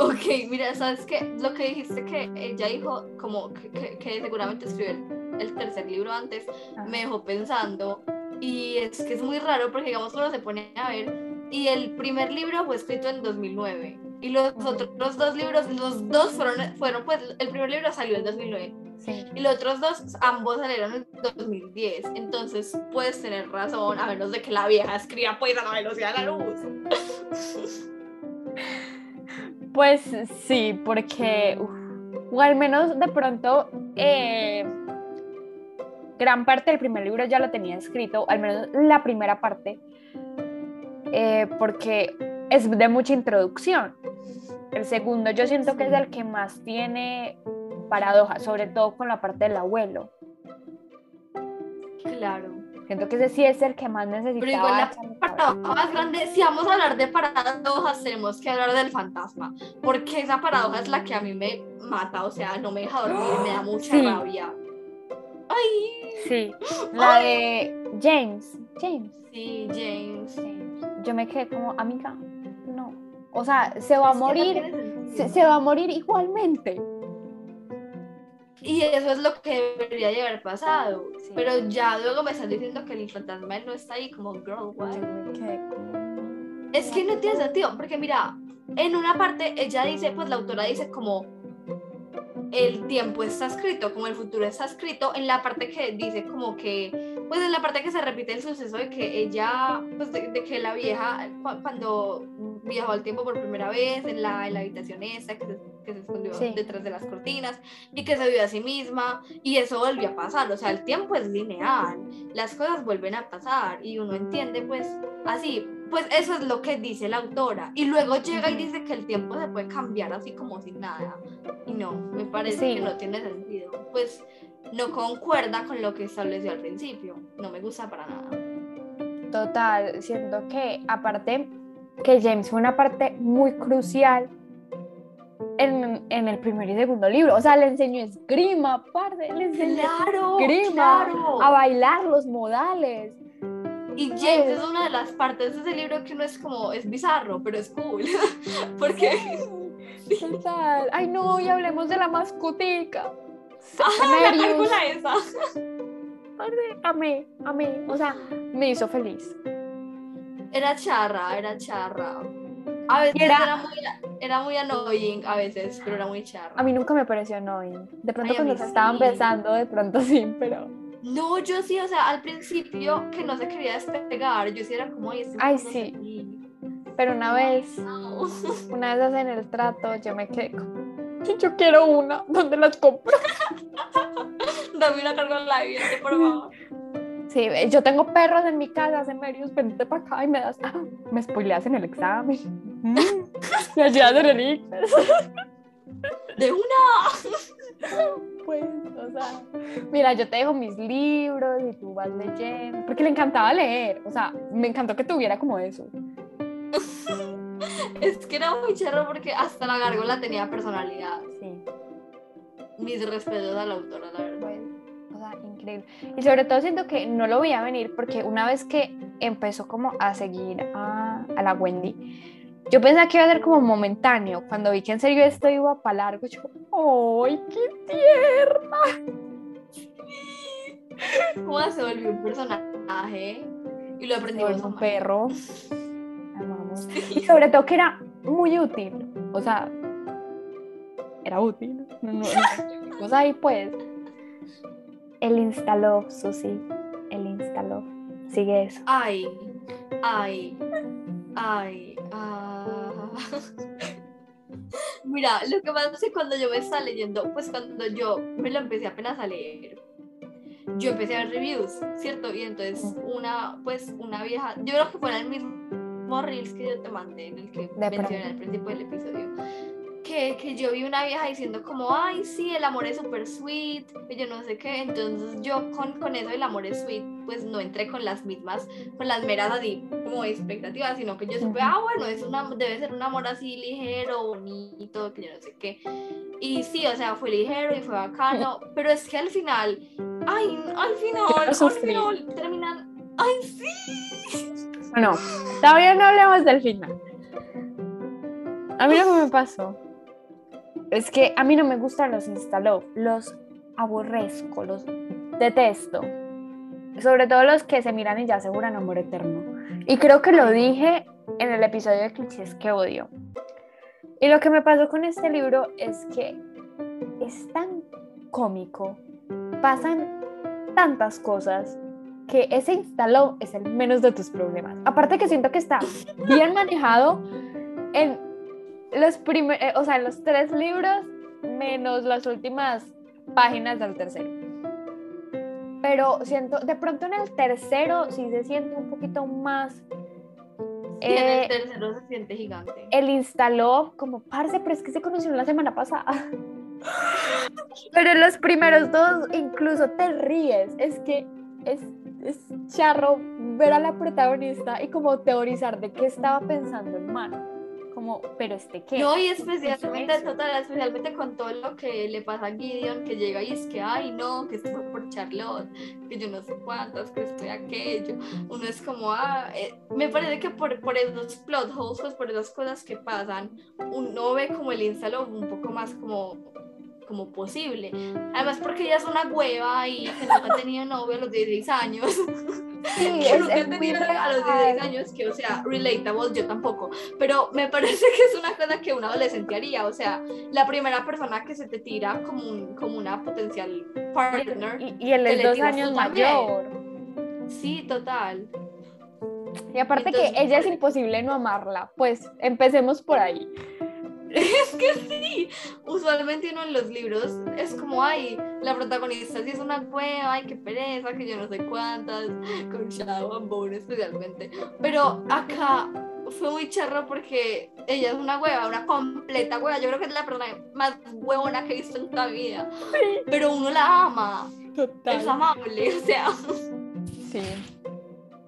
Ok, mira, ¿sabes qué? Lo que dijiste que ella dijo, como que, que- que seguramente escribió el, el tercer libro antes, me dejó pensando. Y es que es muy raro porque, digamos, uno se pone a ver. Y el primer libro fue escrito en 2009. Y los otros dos libros, los dos fueron, fueron pues, el primer libro salió en 2009. Sí. Y los otros dos, ambos salieron en 2010. Entonces puedes tener razón, a menos de que la vieja escriba pues a la velocidad de la luz. Pues sí, porque, uf, o al menos de pronto, eh, gran parte del primer libro ya lo tenía escrito, al menos la primera parte, eh, porque es de mucha introducción. El segundo yo siento que es el que más tiene paradojas, sobre todo con la parte del abuelo. Claro. Siento que ese sí es el que más necesitaba. Pero igual la paradoja más grande, si vamos a hablar de paradojas, tenemos que hablar del fantasma. Porque esa paradoja es la que a mí me mata, o sea, no me deja dormir, me da mucha Sí. rabia. Ay, Sí, la de James. James. sí, James. James. Yo me quedé como, amiga. O sea, se va a morir. se, se va a morir igualmente. Y eso es lo que debería de haber pasado. Sí. Pero ya luego me están diciendo que el fantasma no está ahí como girl, why? Es que no tiene sentido, porque mira, en una parte ella dice, pues la autora dice como el tiempo está escrito, como el futuro está escrito, en la parte que dice como que, pues en la parte que se repite el suceso de que ella, pues de, de que la vieja, cu- cuando viajó al tiempo por primera vez en la, en la habitación esta, que se, que se escondió Sí. detrás de las cortinas, y que se vio a sí misma, y eso volvió a pasar, o sea, el tiempo es lineal, las cosas vuelven a pasar, y uno entiende pues así, pues eso es lo que dice la autora. Y luego llega y dice que el tiempo se puede cambiar así como sin nada. Y no, me parece Sí. que no tiene sentido. Pues no concuerda con lo que estableció al principio. No me gusta para nada. Total, siento que aparte que James fue una parte muy crucial en, en el primer y segundo libro. O sea, le enseñó esgrima, parte, le enseñó Claro, esgrima, claro. a bailar los modales. Y James es una de las partes de ese libro que uno es como, es bizarro, pero es cool. Porque Total. Ay, no, y hablemos de la mascotica. la Serious. película esa. Amé, amé. O sea, me hizo feliz. Era charra, era charra. A veces era- era... muy, era muy annoying, a veces, pero era muy charra. A mí nunca me pareció annoying. De pronto Ay, cuando se estaban besando, de pronto sí, pero... No, yo sí, o sea, al principio que no se quería despegar, yo sí era como, ay, Ay, sí. qué". Pero una vez, No. una vez hacen el trato, yo me quedé como... Yo quiero una, ¿dónde las compro? Dame una carga live, por favor. Sí, yo tengo perros en mi casa, hace medios, vente para acá y me das... ah, me spoileas en el examen. Mm, me ayudas en el. De una. Pues, o sea, mira, yo te dejo mis libros y tú vas leyendo, porque le encantaba leer, o sea, me encantó que tuviera como eso. Es que era muy charro porque hasta la gárgola tenía personalidad. Sí, Mis respetos a la autora, la verdad. pues, o sea, increíble. Y sobre todo siento que no lo veía venir porque una vez que empezó como a seguir a, a la Wendy, yo pensaba que iba a ser como momentáneo. Cuando vi que en serio esto iba para largo, yo, ¡ay, qué tierna! ¿Cómo se volvió un personaje? Y lo aprendimos a un amar. perro. Amamos. Y sobre todo que era muy útil. O sea, era útil. No, no, no, cosa ahí pues. El Instalove, Susi. El Instalove. Sigue eso. Ay, ay, ay, ah. Mira, lo que pasa es que cuando yo me estaba leyendo, pues cuando yo me lo empecé apenas a leer, yo empecé a ver reviews, ¿cierto? Y entonces una, pues una vieja, yo creo que fue el mismo Reels que yo te mandé, en el que mencioné al principio del episodio, que, que yo vi una vieja diciendo como, ay, sí, el amor es súper sweet, y yo no sé qué, entonces yo con, con eso del amor es sweet, pues no entré con las mismas, con las meras así como expectativas, sino que yo supe, ah, bueno, es una, debe ser un amor así ligero, bonito, que yo no sé qué. Y sí, o sea, fue ligero y fue bacano, pero es que al final, ay, al final, al final terminan, ay, sí. Bueno, todavía no hablemos del final. A mí lo que me pasó es que a mí no me gustan los Instalove, los aborrezco, los detesto. Sobre todo los que se miran y ya aseguran amor eterno. Y creo que lo dije en el episodio de clichés que odio. Y lo que me pasó con este libro es que es tan cómico, pasan tantas cosas que ese instaló es el menos de tus problemas. Aparte que siento que está bien manejado en los primeros, o sea, en los tres libros menos las últimas páginas del tercero. Pero siento, de pronto en el tercero sí se siente un poquito más Y en eh, el tercero se siente gigante. él instaló como parce, pero es que se conocieron la semana pasada. Pero en los primeros dos incluso te ríes. Es que es, es charro ver a la protagonista y como teorizar de qué estaba pensando el man. Como, pero este qué. No, y especialmente, total, especialmente con todo lo que le pasa a Gideon, que llega y es que, ay, no, que esto fue por Charlotte, que yo no sé cuántas, que esto y aquello. Uno es como, ah, eh, me parece que por, por esos plot holes, pues por esas cosas que pasan, uno ve como el instalo un poco más como como posible. Además porque ella es una hueva y que nunca ha tenido novio a los 16 años. Sí, que es, nunca muy tenido novio a los 16 real. años, que o sea, relatable, yo tampoco. Pero me parece que es una cosa que un adolescente haría. O sea, la primera persona que se te tira como, un, como una potencial partner. Y, y él es dos años mayor. Sí, total. Y aparte Entonces, que ella es imposible no amarla. Pues empecemos por ahí. Es que sí, usualmente uno en los libros es como, ay, la protagonista sí es una hueva, ay, qué pereza, que yo no sé cuántas, con Shadow and Bone especialmente. Pero acá fue muy charro porque ella es una hueva, una completa hueva. Yo creo que es la persona más huevona que he visto en toda vida. Pero uno la ama, es amable, o sea. Sí.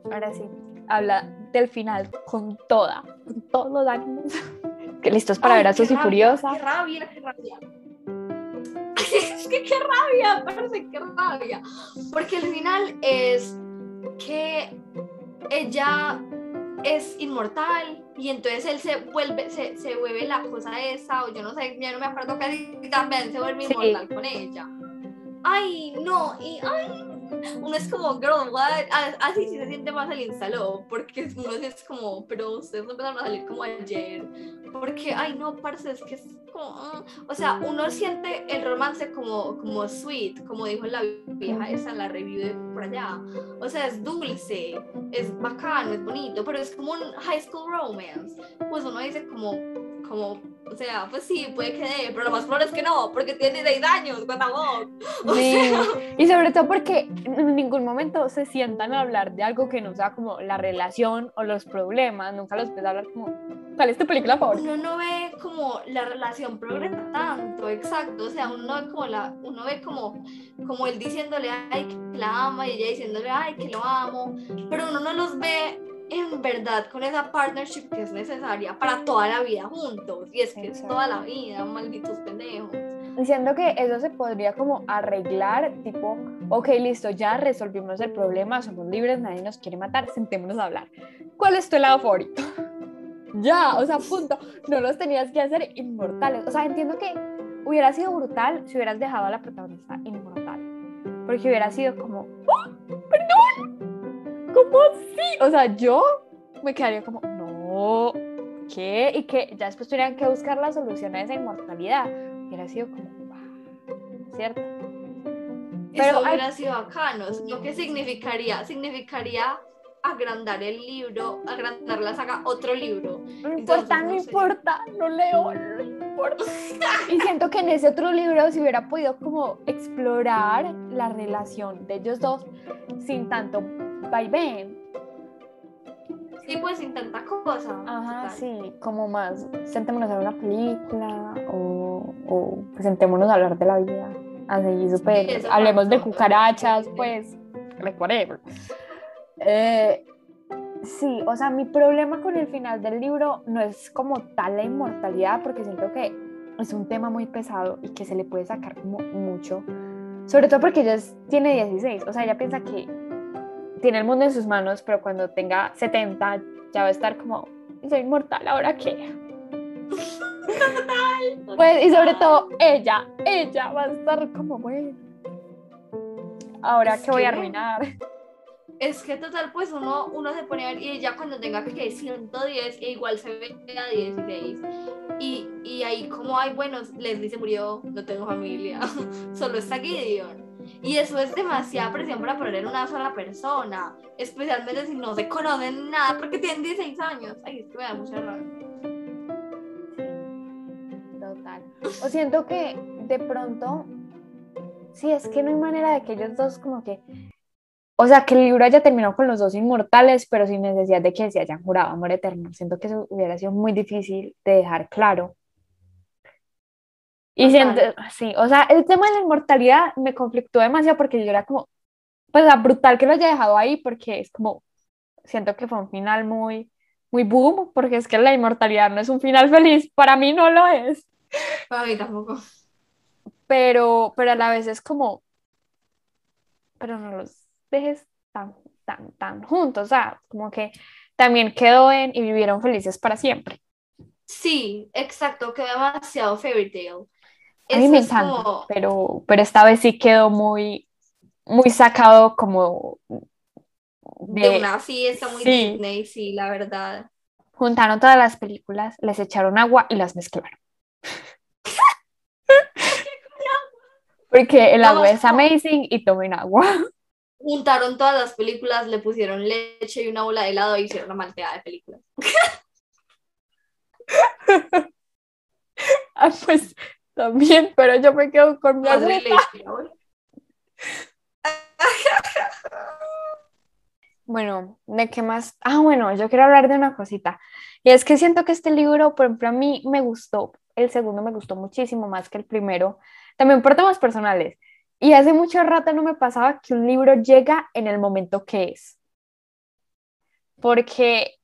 Ahora sí. Habla del final con toda, con todos los ánimos. Listos para Ay, ver a Susy rabia, Furiosa. Qué rabia, qué rabia. Es que qué rabia, parece qué rabia. Porque el final es que ella es inmortal y entonces él se vuelve, se, se vuelve la cosa esa, o yo no sé, ya no me acuerdo casi también se vuelve Sí. inmortal con ella. Ay, no, y ay, uno es como, girl, what? A- Así sí se siente más el instaló, porque uno es como, pero ustedes no empezaron a salir como ayer, porque, ay, no, parce, es que es como, ah. o sea, uno siente el romance como, como sweet, como dijo la vieja esa en la review de por allá, o sea, es dulce, es bacano, es bonito, pero es como un high school romance, pues uno dice como, como, o sea, pues sí, puede que dé, pero lo más probable es que no, porque tiene 16 años? O Sí, sea, y sobre todo porque en ningún momento se sientan a hablar de algo que no sea como la relación o los problemas, nunca los ves hablar como, ¿cuál es tu película favorita? uno no ve como la relación progresa tanto, exacto, o sea, uno no ve como la, uno ve como, como él diciéndole ay que la ama y ella diciéndole ay que lo amo, pero uno no los ve en verdad con esa partnership que es necesaria para toda la vida juntos, y es que es Exacto. toda la vida, malditos pendejos. Diciendo que eso se podría como arreglar, tipo, ok, listo, ya resolvimos el problema, somos libres, nadie nos quiere matar, sentémonos a hablar. ¿Cuál es tu helado favorito? ya, o sea, punto. No los tenías que hacer inmortales. O sea, entiendo que hubiera sido brutal si hubieras dejado a la protagonista inmortal. Porque hubiera sido como, ¡Oh! ¿Cómo así? O sea, yo me quedaría como, no, ¿qué? Y que ya después tuvieran que buscar la solución a esa inmortalidad. Hubiera sido como, "Wow", ¿cierto? Pero Eso hay- hubiera sido bacano, lo que significaría, significaría agrandar el libro, agrandar la saga otro libro. No importa, no importa, no leo, no importa. Y siento que en ese otro libro se hubiera podido como explorar la relación de ellos dos sin tanto vaivén. Sí, pues sin tanta cosa. Ajá, total. sí, como más, sentémonos a ver una película o, o pues, sentémonos a hablar de la vida. Así, súper, eso hablemos de cucarachas, sí. pues, like whatever. Eh, sí, o sea, mi problema con el final del libro no es como tal la inmortalidad, porque siento que es un tema muy pesado y que se le puede sacar mucho. Sobre todo porque ella es- tiene 16, o sea, ella piensa que tiene el mundo en sus manos, pero cuando tenga 70 ya va a estar como, soy inmortal, ¿ahora qué? Pues, y sobre todo ella, ella va a estar como, bueno, ahora Es que voy a arruinar. Es que total, pues uno, uno se pone a ver y ya cuando tenga que 110, e igual se ve a 16. Y, y ahí como, ay, bueno, Leslie se murió, no tengo familia, solo está Gideon. Y eso es demasiada presión para poner una sola persona, especialmente si no se conocen nada porque tienen 16 años. Ay, es que me da mucha rabia. Total. O siento que de pronto, sí, es que no hay manera de que ellos dos como que, o sea, que el libro haya terminado con los dos inmortales, pero sin necesidad de que se hayan jurado amor eterno. Siento que eso hubiera sido muy difícil de dejar claro. Y siento, sí, o sea, el tema de la inmortalidad me conflictó demasiado porque yo era como, pues, sea, brutal que lo haya dejado ahí porque es como, siento que fue un final muy muy boom, porque es que la inmortalidad no es un final feliz, para mí no lo es. Para mí tampoco. Pero, pero a la vez es como, pero no los dejes tan, tan, tan juntos, o sea, como que también quedó en y vivieron felices para siempre. Sí, exacto, quedó demasiado fairy tale. A mí me encanta, pero, pero esta vez sí quedó muy, muy sacado como de, una fiesta muy Disney, sí, la verdad. Juntaron todas las películas, les echaron agua y las mezclaron. Porque el agua es amazing y tomen agua. Juntaron todas las películas, le pusieron leche y una bola de helado y hicieron una malteada de películas. ah, pues también, pero yo me quedo con mi Bueno, ¿de qué más? Ah, bueno, yo quiero hablar de una cosita. Y es que siento que este libro, por ejemplo, a mí me gustó. El segundo me gustó muchísimo más que el primero. También por temas personales. Y hace mucho rato no me pasaba que un libro llega en el momento que es. Porque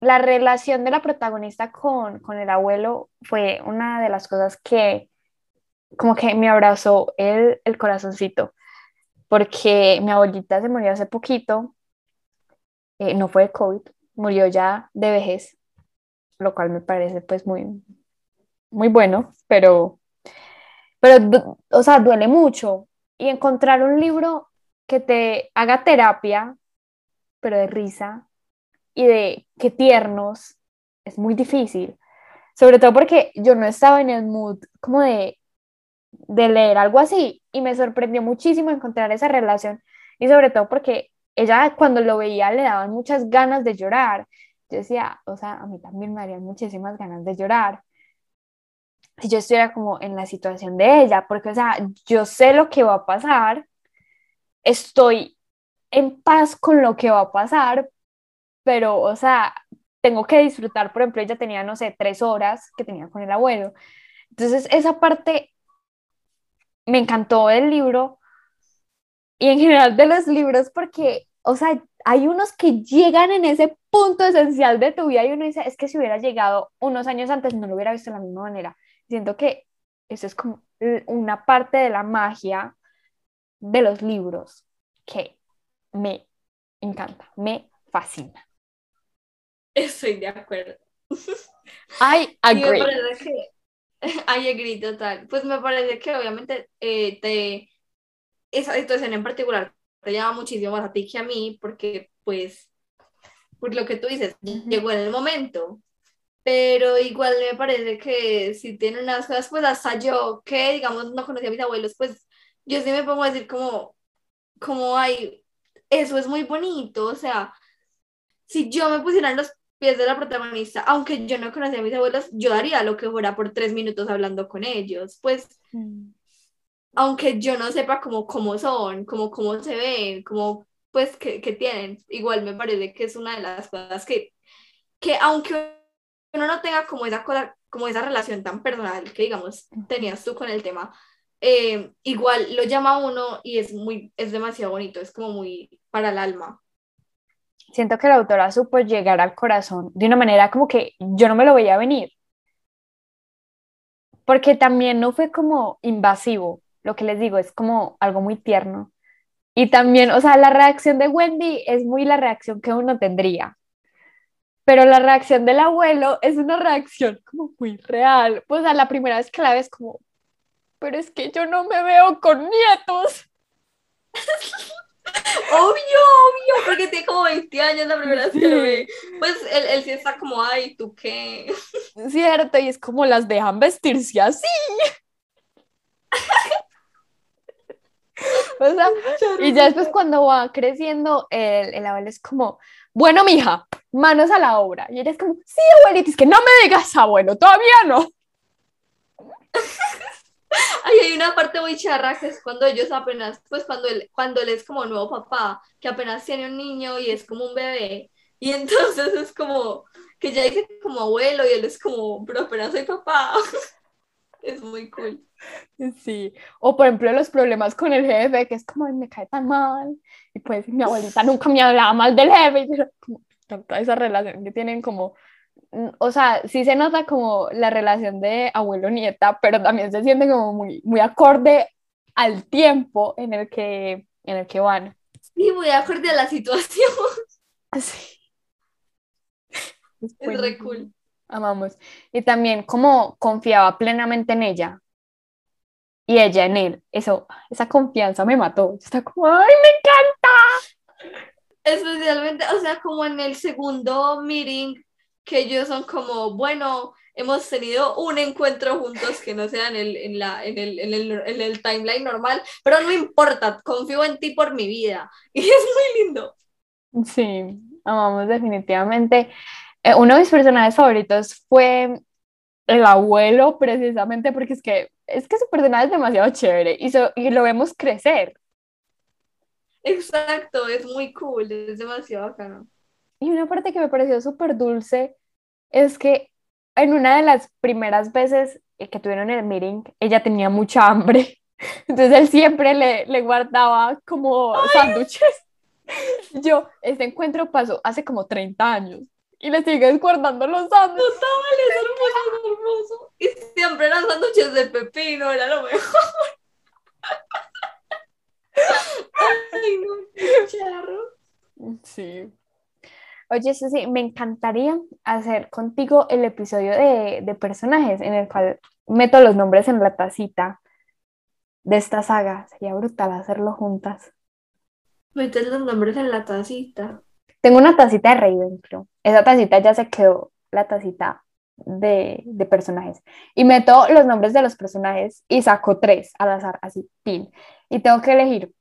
la relación de la protagonista con, con el abuelo fue una de las cosas que como que me abrazó el, el corazoncito. Porque mi abuelita se murió hace poquito eh, no fue de COVID, murió ya de vejez, lo cual me parece pues muy, muy bueno, pero, pero, o sea, duele mucho. Y encontrar un libro que te haga terapia, pero de risa y de qué tiernos, es muy difícil. Sobre todo porque yo no estaba en el mood como de, de leer algo así y me sorprendió muchísimo encontrar esa relación y sobre todo porque ella cuando lo veía le daban muchas ganas de llorar. Yo decía, o sea, a mí también me darían muchísimas ganas de llorar. Si yo estuviera como en la situación de ella, porque, o sea, yo sé lo que va a pasar, estoy en paz con lo que va a pasar, pero, o sea, tengo que disfrutar, por ejemplo, ella tenía, no sé, tres horas que tenía con el abuelo. Entonces, esa parte me encantó del libro y en general de los libros porque o sea, hay unos que llegan en ese punto esencial de tu vida y uno dice, es que si hubiera llegado unos años antes no lo hubiera visto de la misma manera. Siento que eso es como una parte de la magia de los libros que me encanta, me fascina. Estoy de acuerdo. I agree. I agree total. Pues me parece que obviamente eh, te, esa situación en particular te llama muchísimo más a ti que a mí, porque pues, por lo que tú dices, llegó en el momento. Pero igual me parece que si tiene unas cosas, pues hasta yo, que digamos no conocía a mis abuelos, pues yo sí me pongo a decir como, como hay, eso es muy bonito, o sea, si yo me pusiera en los pies de la protagonista, aunque yo no conocía a mis abuelos, yo daría lo que fuera por tres minutos hablando con ellos, pues mm aunque yo no sepa cómo, cómo son, cómo, cómo se ven, cómo, pues, que, tienen, igual me parece que es una de las cosas que, que aunque uno no tenga como esa cosa, como esa relación tan personal que, digamos, tenías tú con el tema, eh, igual lo llama uno y es muy, es demasiado bonito, es como muy para el alma. Siento que la autora supo llegar al corazón de una manera como que yo no me lo veía venir. Porque también no fue como invasivo, lo que les digo, es como algo muy tierno. Y también, o sea, la reacción de Wendy es muy la reacción que uno tendría. Pero la reacción del abuelo es una reacción como muy real. Pues a la primera vez que la ves como, pero es que yo no me veo con nietos. obvio, obvio, porque tiene como 20 años la primera vez que lo ve. Pues él, él sí está como, ay, ¿tú qué? Cierto, y es como las dejan vestirse así. y ya después cuando va creciendo, el, el abuelo es como, bueno, mija, manos a la obra. Y ella es como, sí, abuelita, es que no me digas abuelo, todavía no. Ay, hay una parte muy charra que es cuando ellos apenas, pues cuando él, cuando él es como nuevo papá, que apenas tiene un niño y es como un bebé. Y entonces es como que ya dice como abuelo y él es como, pero apenas soy papá. es muy cool. Sí, o por ejemplo los problemas con el jefe, que es como, me cae tan mal, y pues mi abuelita nunca me hablaba mal del jefe, y yo como, encanta esa relación que tienen como, o sea, sí se nota como la relación de abuelo-nieta, pero también se siente como muy, muy acorde al tiempo en el que, en el que van. Sí, muy acorde a la situación. Sí. Es re cool. Amamos. Y también como confiaba plenamente en ella y ella en él. Eso, esa confianza me mató. Está como, ¡ay, me encanta! Especialmente, o sea, como en el segundo meeting, que ellos son como, bueno, hemos tenido un encuentro juntos que no sea en el, en la, en el, en el, en el timeline normal, pero no importa, confío en ti por mi vida. Y es muy lindo. Sí, amamos definitivamente. Eh, uno de mis personajes favoritos fue el abuelo, precisamente porque es que, es que su personaje es demasiado chévere y, so- y lo vemos crecer. Exacto, es muy cool, es demasiado bacano. Y una parte que me pareció súper dulce es que en una de las primeras veces que tuvieron el meeting, ella tenía mucha hambre. Entonces él siempre le, le guardaba como sándwiches. Yo, este encuentro pasó hace como 30 años y le sigues guardando los sándwiches. Total, es hermoso, hermoso. Y siempre eran sándwiches de pepino, era lo mejor. Ay, no, qué charro. Sí. Oye, Susi, me encantaría hacer contigo el episodio de, de personajes en el cual meto los nombres en la tacita de esta saga. Sería brutal hacerlo juntas. Metes los nombres en la tacita. Tengo una tacita de Ravenclaw. Esa tacita ya se quedó la tacita de, de personajes. Y meto los nombres de los personajes y saco tres al azar, así, pin. Y tengo que elegir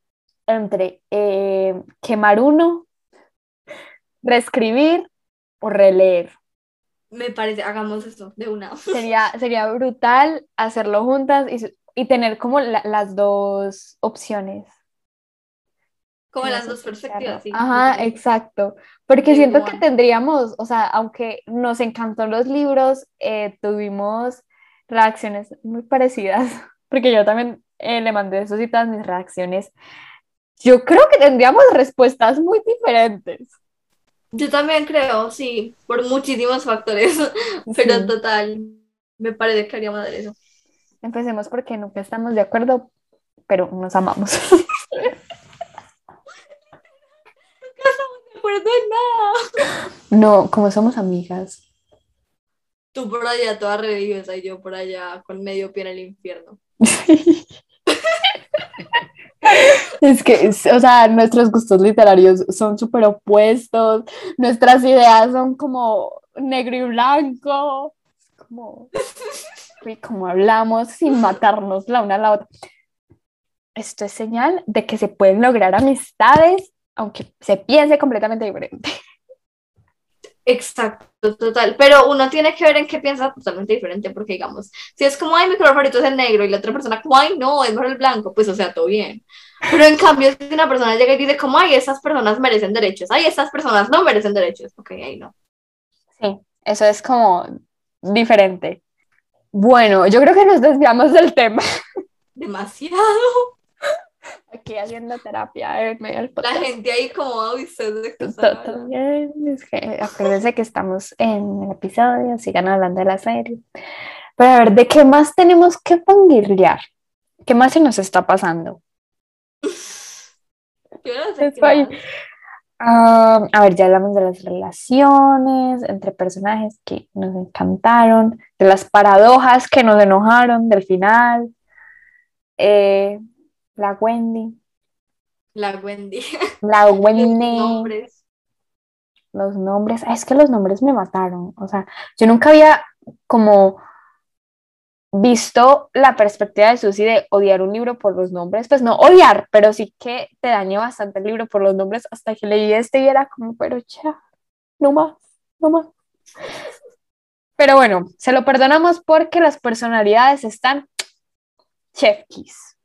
entre eh, quemar uno, reescribir o releer. Me parece, hagamos esto de una. Sería, sería brutal hacerlo juntas y, y tener como la- las dos opciones. Como las dos perspectivas, sí. Ajá, exacto. Porque siento que tendríamos, o sea, aunque nos encantó los libros, eh, tuvimos reacciones muy parecidas. Porque yo también eh, le mandé eso y todas mis reacciones. Yo creo que tendríamos respuestas muy diferentes. Yo también creo, sí, por muchísimos factores, pero Sí. total, me parece que haríamos de eso. Empecemos porque nunca estamos de acuerdo, pero nos amamos. No estamos de acuerdo en nada. No, como somos amigas. Tú por allá toda religiosa y yo por allá con medio pie en el infierno. Es que, o sea, nuestros gustos literarios son súper opuestos, nuestras ideas son como negro y blanco, como, como hablamos sin matarnos la una a la otra. Esto es señal de que se pueden lograr amistades, aunque se piense completamente diferente. Exacto, total. Pero uno tiene que ver en qué piensa totalmente diferente, porque digamos, si es como, ay, mi color favorito es el negro, y la otra persona como, ay, no, es mejor el blanco, pues o sea, todo bien. Pero en cambio, si una persona llega y dice como, ay, esas personas merecen derechos, ay, esas personas no merecen derechos, ok, ahí no. Sí, eso es como diferente. Bueno, yo creo que nos desviamos del tema. Demasiado. Aquí haciendo terapia en medio del La podcast. gente ahí como, ay, ustedes todo hablando?". bien, es que acuérdense que estamos en el episodio, sigan hablando de la serie. Pero a ver, ¿de qué más tenemos que fangirlear? ¿Qué más se nos está pasando? Yo no sé qué. Ah, a ver, ya hablamos de las relaciones entre personajes que nos encantaron, de las paradojas que nos enojaron del final, eh, la Wendy, La Wendy. la Los Wendy. nombres. Los nombres, ah, es que los nombres me mataron. O sea, yo nunca había como visto la perspectiva de Susi de odiar un libro por los nombres. Pues no odiar, pero sí que te dañó bastante el libro por los nombres hasta que leí este y era como, pero ya, no más, no más. Pero bueno, se lo perdonamos porque las personalidades están chef kiss.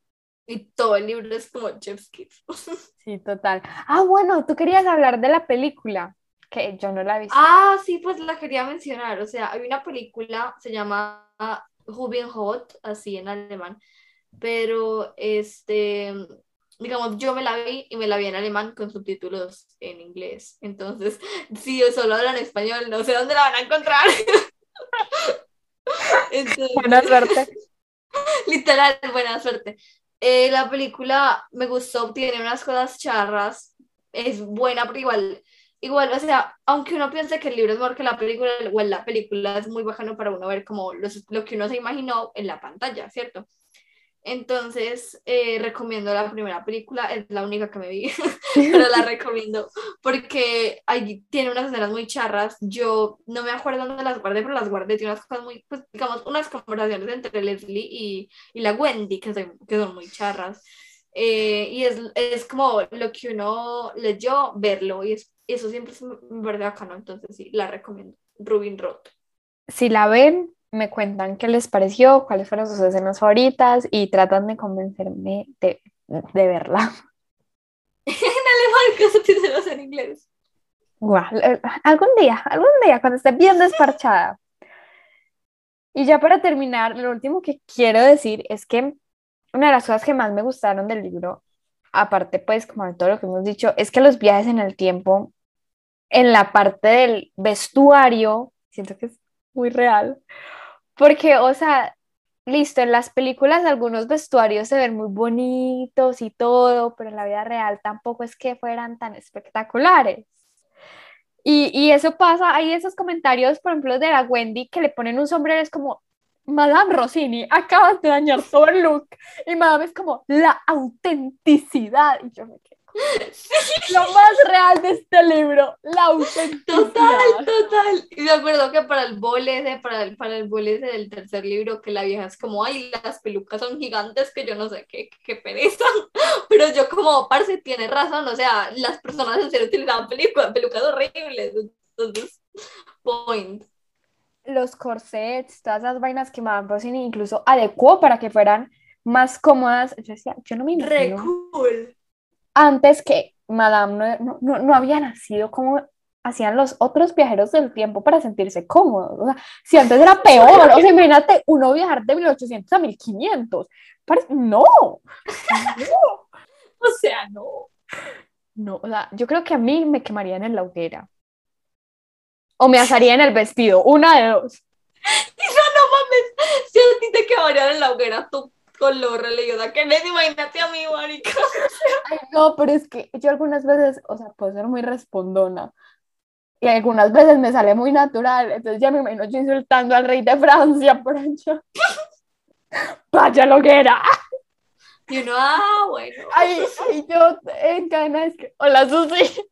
Y todo el libro es como Chef's Kiss. Sí, total. Ah, bueno, tú querías hablar de la película, que yo no la he visto. Ah, sí, pues la quería mencionar. O sea, hay una película, se llama Hot, así en alemán, pero este digamos, yo me la vi y me la vi en alemán con subtítulos en inglés. Entonces, si yo solo hablan español, no sé dónde la van a encontrar. buena suerte. Literal, buena suerte. Eh, la película me gustó, tiene unas cosas charras, es buena, pero igual, igual, o sea, aunque uno piense que el libro es mejor que la película, igual la película es muy bacano para uno ver como los, lo que uno se imaginó en la pantalla, ¿cierto? Entonces, eh, recomiendo la primera película, es la única que me vi, pero la recomiendo porque ahí tiene unas escenas muy charras. Yo no me acuerdo dónde las guardé, pero las guardé. Tiene unas cosas muy, pues, digamos, unas conversaciones entre Leslie y, y la Wendy que son, que son muy charras. Eh, y es, es, como lo que uno leyó, verlo, y es, eso siempre es verdad bacano. Entonces, sí, la recomiendo. Rubin Roth. Si la ven, me cuentan qué les pareció, cuáles fueron sus escenas favoritas y tratan de convencerme de, de verla. en alemán, que subtítulos en inglés. Eh, algún día, algún día, cuando esté bien desparchada. Y ya para terminar, lo último que quiero decir es que una de las cosas que más me gustaron del libro, aparte pues como de todo lo que hemos dicho, es que los viajes en el tiempo, en la parte del vestuario, siento que es muy real, porque, o sea, listo, en las películas algunos vestuarios se ven muy bonitos y todo, pero en la vida real tampoco es que fueran tan espectaculares. Y, y eso pasa, hay esos comentarios, por ejemplo, de la Wendy que le ponen un sombrero, es como, Madame Rossini, acabas de dañar todo el look. Y Madame es como, la autenticidad. Y yo me quedo lo más real de este libro, la autenticidad. Total, total. Y me acuerdo que para el bole para el, para el del tercer libro, que la vieja es como, ay, las pelucas son gigantes, que yo no sé qué, qué pereza. Pero yo como, parce, tiene razón, o sea, las personas en serio utilizaban pelucas, pelucas horribles. Entonces, point. Los corsets, todas esas vainas que Madame Rossini incluso adecuó para que fueran más cómodas. Yo decía, yo no me imagino. Re cool antes que Madame no, no, no, había nacido como hacían los otros viajeros del tiempo para sentirse cómodos. O sea, si antes era peor, o sea, imagínate uno viajar de 1800 a 1500. No, no, o sea, no. No, o sea, yo creo que a mí me quemarían en la hoguera. O me asaría en el vestido, una de dos. No, no mames, si a ti te quemarían en la hoguera, tú con lo religiosa que les imagínate a mí, marica. Ay, no, pero es que yo algunas veces, o sea, puedo ser muy respondona. Y algunas veces me sale muy natural. Entonces ya me imagino yo insultando al rey de Francia por allá. Vaya loguera. Y uno, ah, bueno. Ay, ay yo en cadena es que, hola Susi,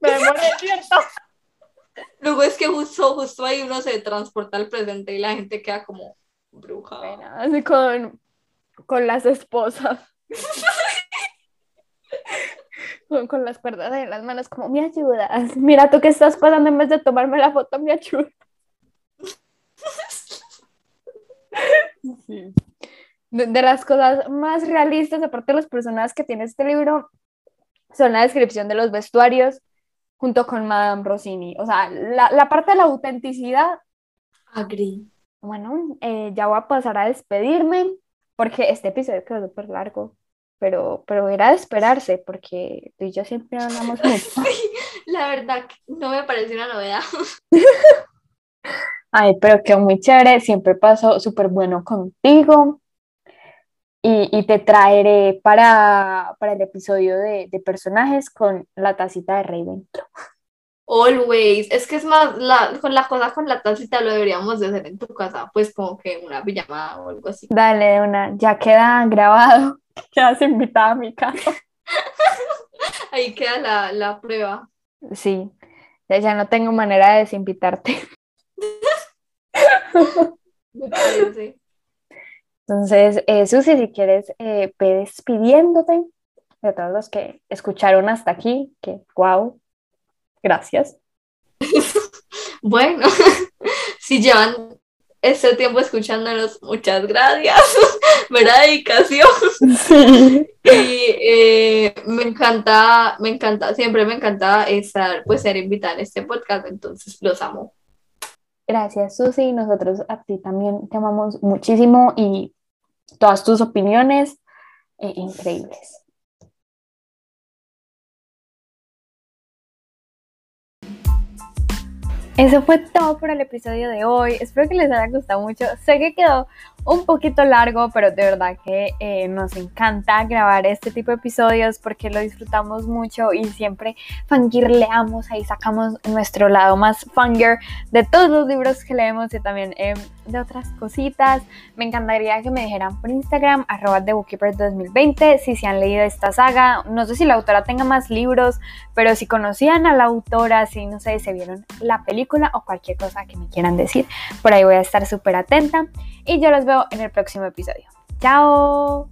me demoré, ¿cierto? Luego es que justo, justo ahí uno se transporta al presente y la gente queda como bruja. Bueno, así con con las esposas. con, las cuerdas en las manos, como, me ayudas. Mira tú que estás pasando en vez de tomarme la foto, me ayudas. De, las cosas más realistas, aparte de los personajes que tiene este libro, son la descripción de los vestuarios junto con Madame Rossini. O sea, la, la parte de la autenticidad. Agree. Bueno, eh, ya voy a pasar a despedirme porque este episodio quedó súper largo, pero, pero era de esperarse, porque tú y yo siempre hablamos mucho. Sí, la verdad, no me parece una novedad. Ay, pero quedó muy chévere, siempre pasó súper bueno contigo. Y, y, te traeré para, para el episodio de, de, personajes con la tacita de Ravenclaw. Always. Es que es más, la, con la cosa con la tacita lo deberíamos de hacer en tu casa, pues como que una pijamada o algo así. Dale, una, ya queda grabado. Quedas invitada a mi casa. Ahí queda la, la prueba. Sí, ya, ya no tengo manera de desinvitarte. Entonces, eh, Susi, si quieres, eh, despidiéndote de todos los que escucharon hasta aquí, que wow, Gracias. bueno, si llevan este tiempo escuchándonos, muchas gracias. Verdad dedicación. Sí. Y eh, me encanta, me encanta, siempre me encanta estar, pues ser invitada en este podcast, entonces los amo. Gracias, Susi. Nosotros a ti también te amamos muchísimo y todas tus opiniones eh, increíbles. Eso fue todo por el episodio de hoy. Espero que les haya gustado mucho. Sé que quedó un poquito largo, pero de verdad que eh, nos encanta grabar este tipo de episodios porque lo disfrutamos mucho y siempre fangirleamos, ahí sacamos nuestro lado más fanger de todos los libros que leemos y también em, de otras cositas. Me encantaría que me dijeran por Instagram, arroba TheBookkeeper 2020, si se han leído esta saga. No sé si la autora tenga más libros, pero si conocían a la autora, si no sé, se vieron la película o cualquier cosa que me quieran decir, por ahí voy a estar súper atenta y yo los en el próximo episodio. ¡Chao!